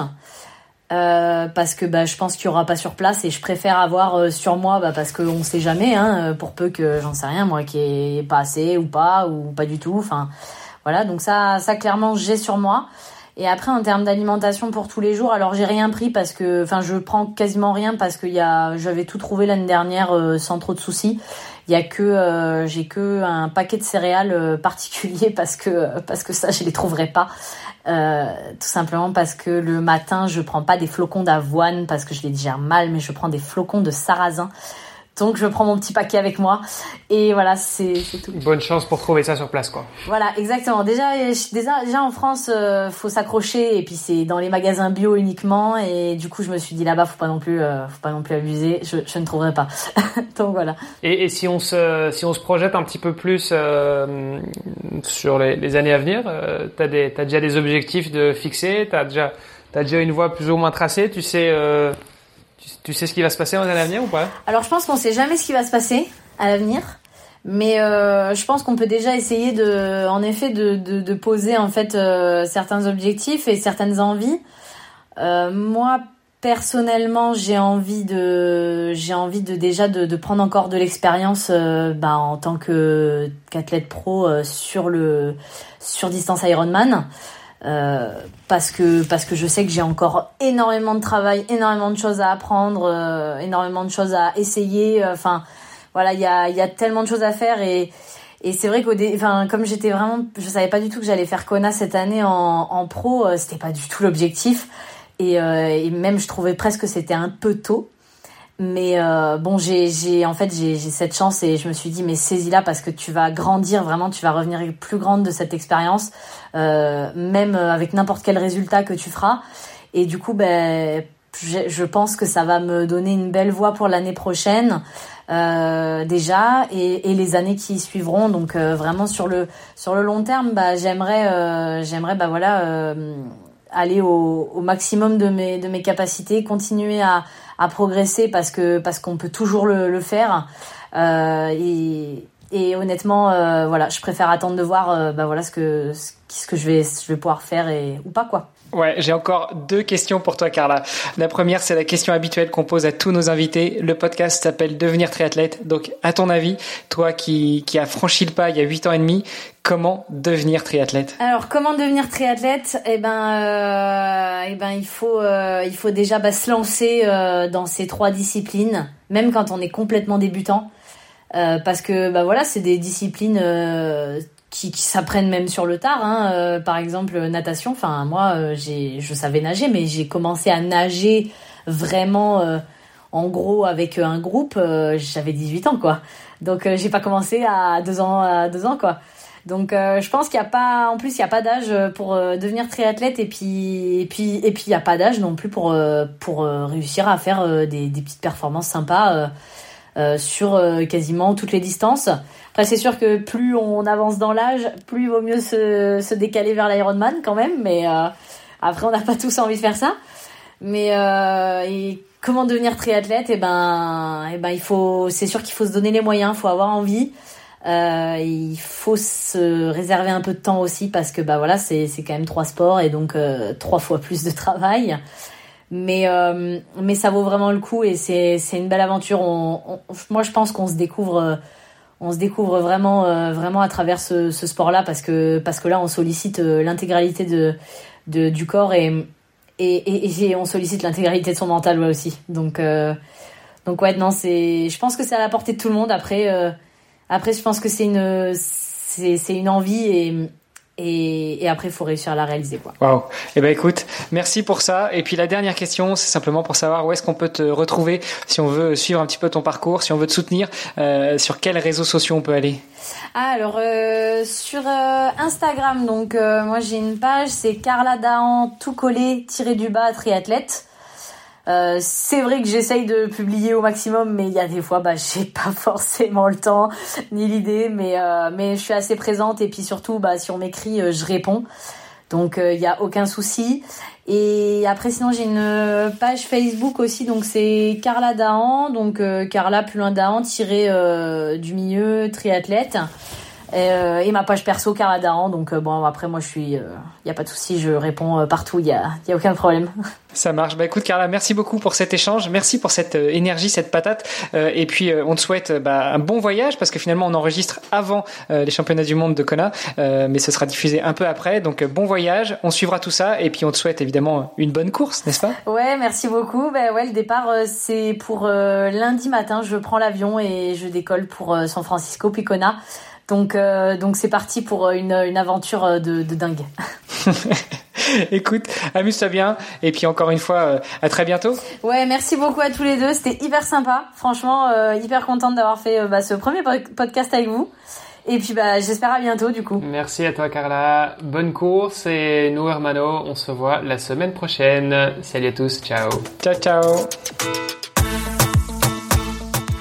Euh, parce que bah, je pense qu'il y aura pas sur place et je préfère avoir euh, sur moi bah, parce qu'on sait jamais hein, euh, pour peu que j'en sais rien moi qui est pas assez ou pas ou pas du tout enfin voilà. Donc ça ça clairement j'ai sur moi. Et après en termes d'alimentation pour tous les jours alors j'ai rien pris parce que enfin je prends quasiment rien parce que j'avais tout trouvé l'année dernière euh, sans trop de soucis il y a que euh, j'ai que un paquet de céréales euh, particulier *laughs* parce que parce que ça je les trouverai pas. Euh, tout simplement parce que le matin je prends pas des flocons d'avoine parce que je les digère mal mais je prends des flocons de sarrasin Donc je prends mon petit paquet avec moi et voilà, c'est tout. Bonne chance pour trouver ça sur place quoi. Voilà, exactement. Déjà déjà, déjà en France, euh, faut s'accrocher et puis c'est dans les magasins bio uniquement et du coup je me suis dit là-bas faut pas non plus euh, faut pas non plus abuser, je, je ne trouverai pas. *laughs* Donc voilà. Et, et, si on se si on se projette un petit peu plus euh, sur les, les, années à venir, euh, t'as des t'as déjà des objectifs de fixer, t'as déjà t'as déjà une voie plus ou moins tracée, tu sais tu, sais ce qui va se passer à venir ou pas? Alors je pense qu'on sait jamais ce qui va se passer à l'avenir. Mais euh, je pense qu'on peut déjà essayer de, en effet, de, poser en fait euh, certains objectifs et certaines envies. Euh, moi, personnellement, j'ai envie de, j'ai envie de déjà de, prendre encore de l'expérience bah, en tant que qu'athlète pro sur le sur distance Ironman. Euh, parce que parce que je sais que j'ai encore énormément de travail, énormément de choses à apprendre, euh, énormément de choses à essayer. Euh, enfin, voilà, il y a il y a tellement de choses à faire et et c'est vrai qu'au enfin comme j'étais vraiment, je savais pas du tout que j'allais faire Kona cette année en en pro, c'était pas du tout l'objectif et, et même je trouvais presque que c'était un peu tôt. Mais euh, bon, j'ai, en fait j'ai, cette chance et je me suis dit mais saisis-la parce que tu vas grandir vraiment, tu vas revenir plus grande de cette expérience, euh, même avec n'importe quel résultat que tu feras. Et du coup, ben je, pense que ça va me donner une belle voie pour l'année prochaine euh, déjà et, les années qui suivront. Donc euh, vraiment sur le sur le long terme, bah j'aimerais euh, j'aimerais bah voilà euh, aller au, au maximum de mes de mes capacités, continuer à à progresser parce que parce qu'on peut toujours le, le faire. Euh, et, honnêtement, euh, voilà, je préfère attendre de voir, euh, bah voilà ce que ce que je vais je vais pouvoir faire et ou pas quoi. Ouais, j'ai encore deux questions pour toi, Carla. La première, c'est la question habituelle qu'on pose à tous nos invités. Le podcast s'appelle Devenir triathlète. Donc, à ton avis, toi qui, qui as franchi le pas il y a huit ans et demi, comment devenir triathlète? Alors, comment devenir triathlète? Eh ben, euh, eh ben, il faut, euh, il faut déjà bah, se lancer euh, dans ces trois disciplines, même quand on est complètement débutant, euh, parce que bah voilà, c'est des disciplines euh, qui, s'apprennent même sur le tard. Hein. Euh, par exemple, natation. Enfin, moi, euh, je savais nager, mais j'ai commencé à nager vraiment, euh, en gros, avec un groupe. Euh, j'avais 18 ans, quoi. Donc, j'ai pas commencé à deux ans, à deux ans, quoi. Donc, je pense qu'il y a pas, en plus, il y a pas d'âge pour devenir triathlète, et puis, et puis, et puis, il y a pas d'âge non plus pour pour réussir à faire des, des petites performances sympas. sur quasiment toutes les distances. Après, c'est sûr que plus on avance dans l'âge, plus il vaut mieux se, se décaler vers l'Ironman quand même. Mais euh, après, on n'a pas tous envie de faire ça. Mais euh, et comment devenir triathlète Eh ben, eh ben, il faut. C'est sûr qu'il faut se donner les moyens, il faut avoir envie. Euh, il faut se réserver un peu de temps aussi parce que bah voilà, c'est c'est quand même trois sports et donc euh, trois fois plus de travail. Mais euh, mais ça vaut vraiment le coup et c'est c'est une belle aventure. On, on, moi, je pense qu'on se découvre on se découvre vraiment euh, vraiment à travers ce, sport là parce que parce que là on sollicite euh, l'intégralité de, du corps et et, on sollicite l'intégralité de son mental aussi. Donc euh, donc ouais non je pense que c'est à la portée de tout le monde. Après euh, après je pense que c'est une c'est une envie et et, et, après, il faut réussir à la réaliser. Quoi. Wow. Eh ben, écoute, merci pour ça. Et puis la dernière question, c'est simplement pour savoir où est-ce qu'on peut te retrouver si on veut suivre un petit peu ton parcours, si on veut te soutenir, euh, sur quels réseaux sociaux on peut aller? Ah, Alors euh, sur euh, Instagram, donc euh, moi j'ai une page, c'est Carla Dahan tout collé tiré du bas triathlète. Euh, c'est vrai que j'essaye de publier au maximum, mais il y a des fois, bah, *laughs* j'ai pas forcément le temps ni l'idée, mais euh, mais je suis assez présente et puis surtout, bah, si on m'écrit, euh, je réponds. Donc il y a aucun souci. Et après, sinon, j'ai une page Facebook aussi, donc c'est Carla Dahan, donc Carla plus loin Dahan tiré du milieu triathlète. Euh, et ma page perso Carla Dahan. Donc euh, bon après moi je suis, il euh, y a pas de souci, je réponds partout, il y a, y a aucun problème. *laughs* Ça marche. Bah écoute Carla, merci beaucoup pour cet échange, merci pour cette énergie, cette patate. et puis on te souhaite bah, un bon voyage parce que finalement on enregistre avant les championnats du monde de Kona, mais ce sera diffusé un peu après. Donc bon voyage, on suivra tout ça et puis on te souhaite évidemment une bonne course, n'est-ce pas? Ouais, merci beaucoup. Bah ouais, le départ c'est pour lundi matin. Je prends l'avion et je décolle pour San Francisco puis Kona. Donc, euh, donc c'est parti pour une, une aventure de, de dingue. *laughs* Écoute, amuse-toi bien. Et puis encore une fois, euh, à très bientôt. Ouais, merci beaucoup à tous les deux. C'était hyper sympa. Franchement, euh, hyper contente d'avoir fait euh, bah, ce premier podcast avec vous. Et puis bah j'espère à bientôt du coup. Merci à toi Carla. Bonne course et nous hermano, on se voit la semaine prochaine. Salut à tous, ciao. Ciao ciao.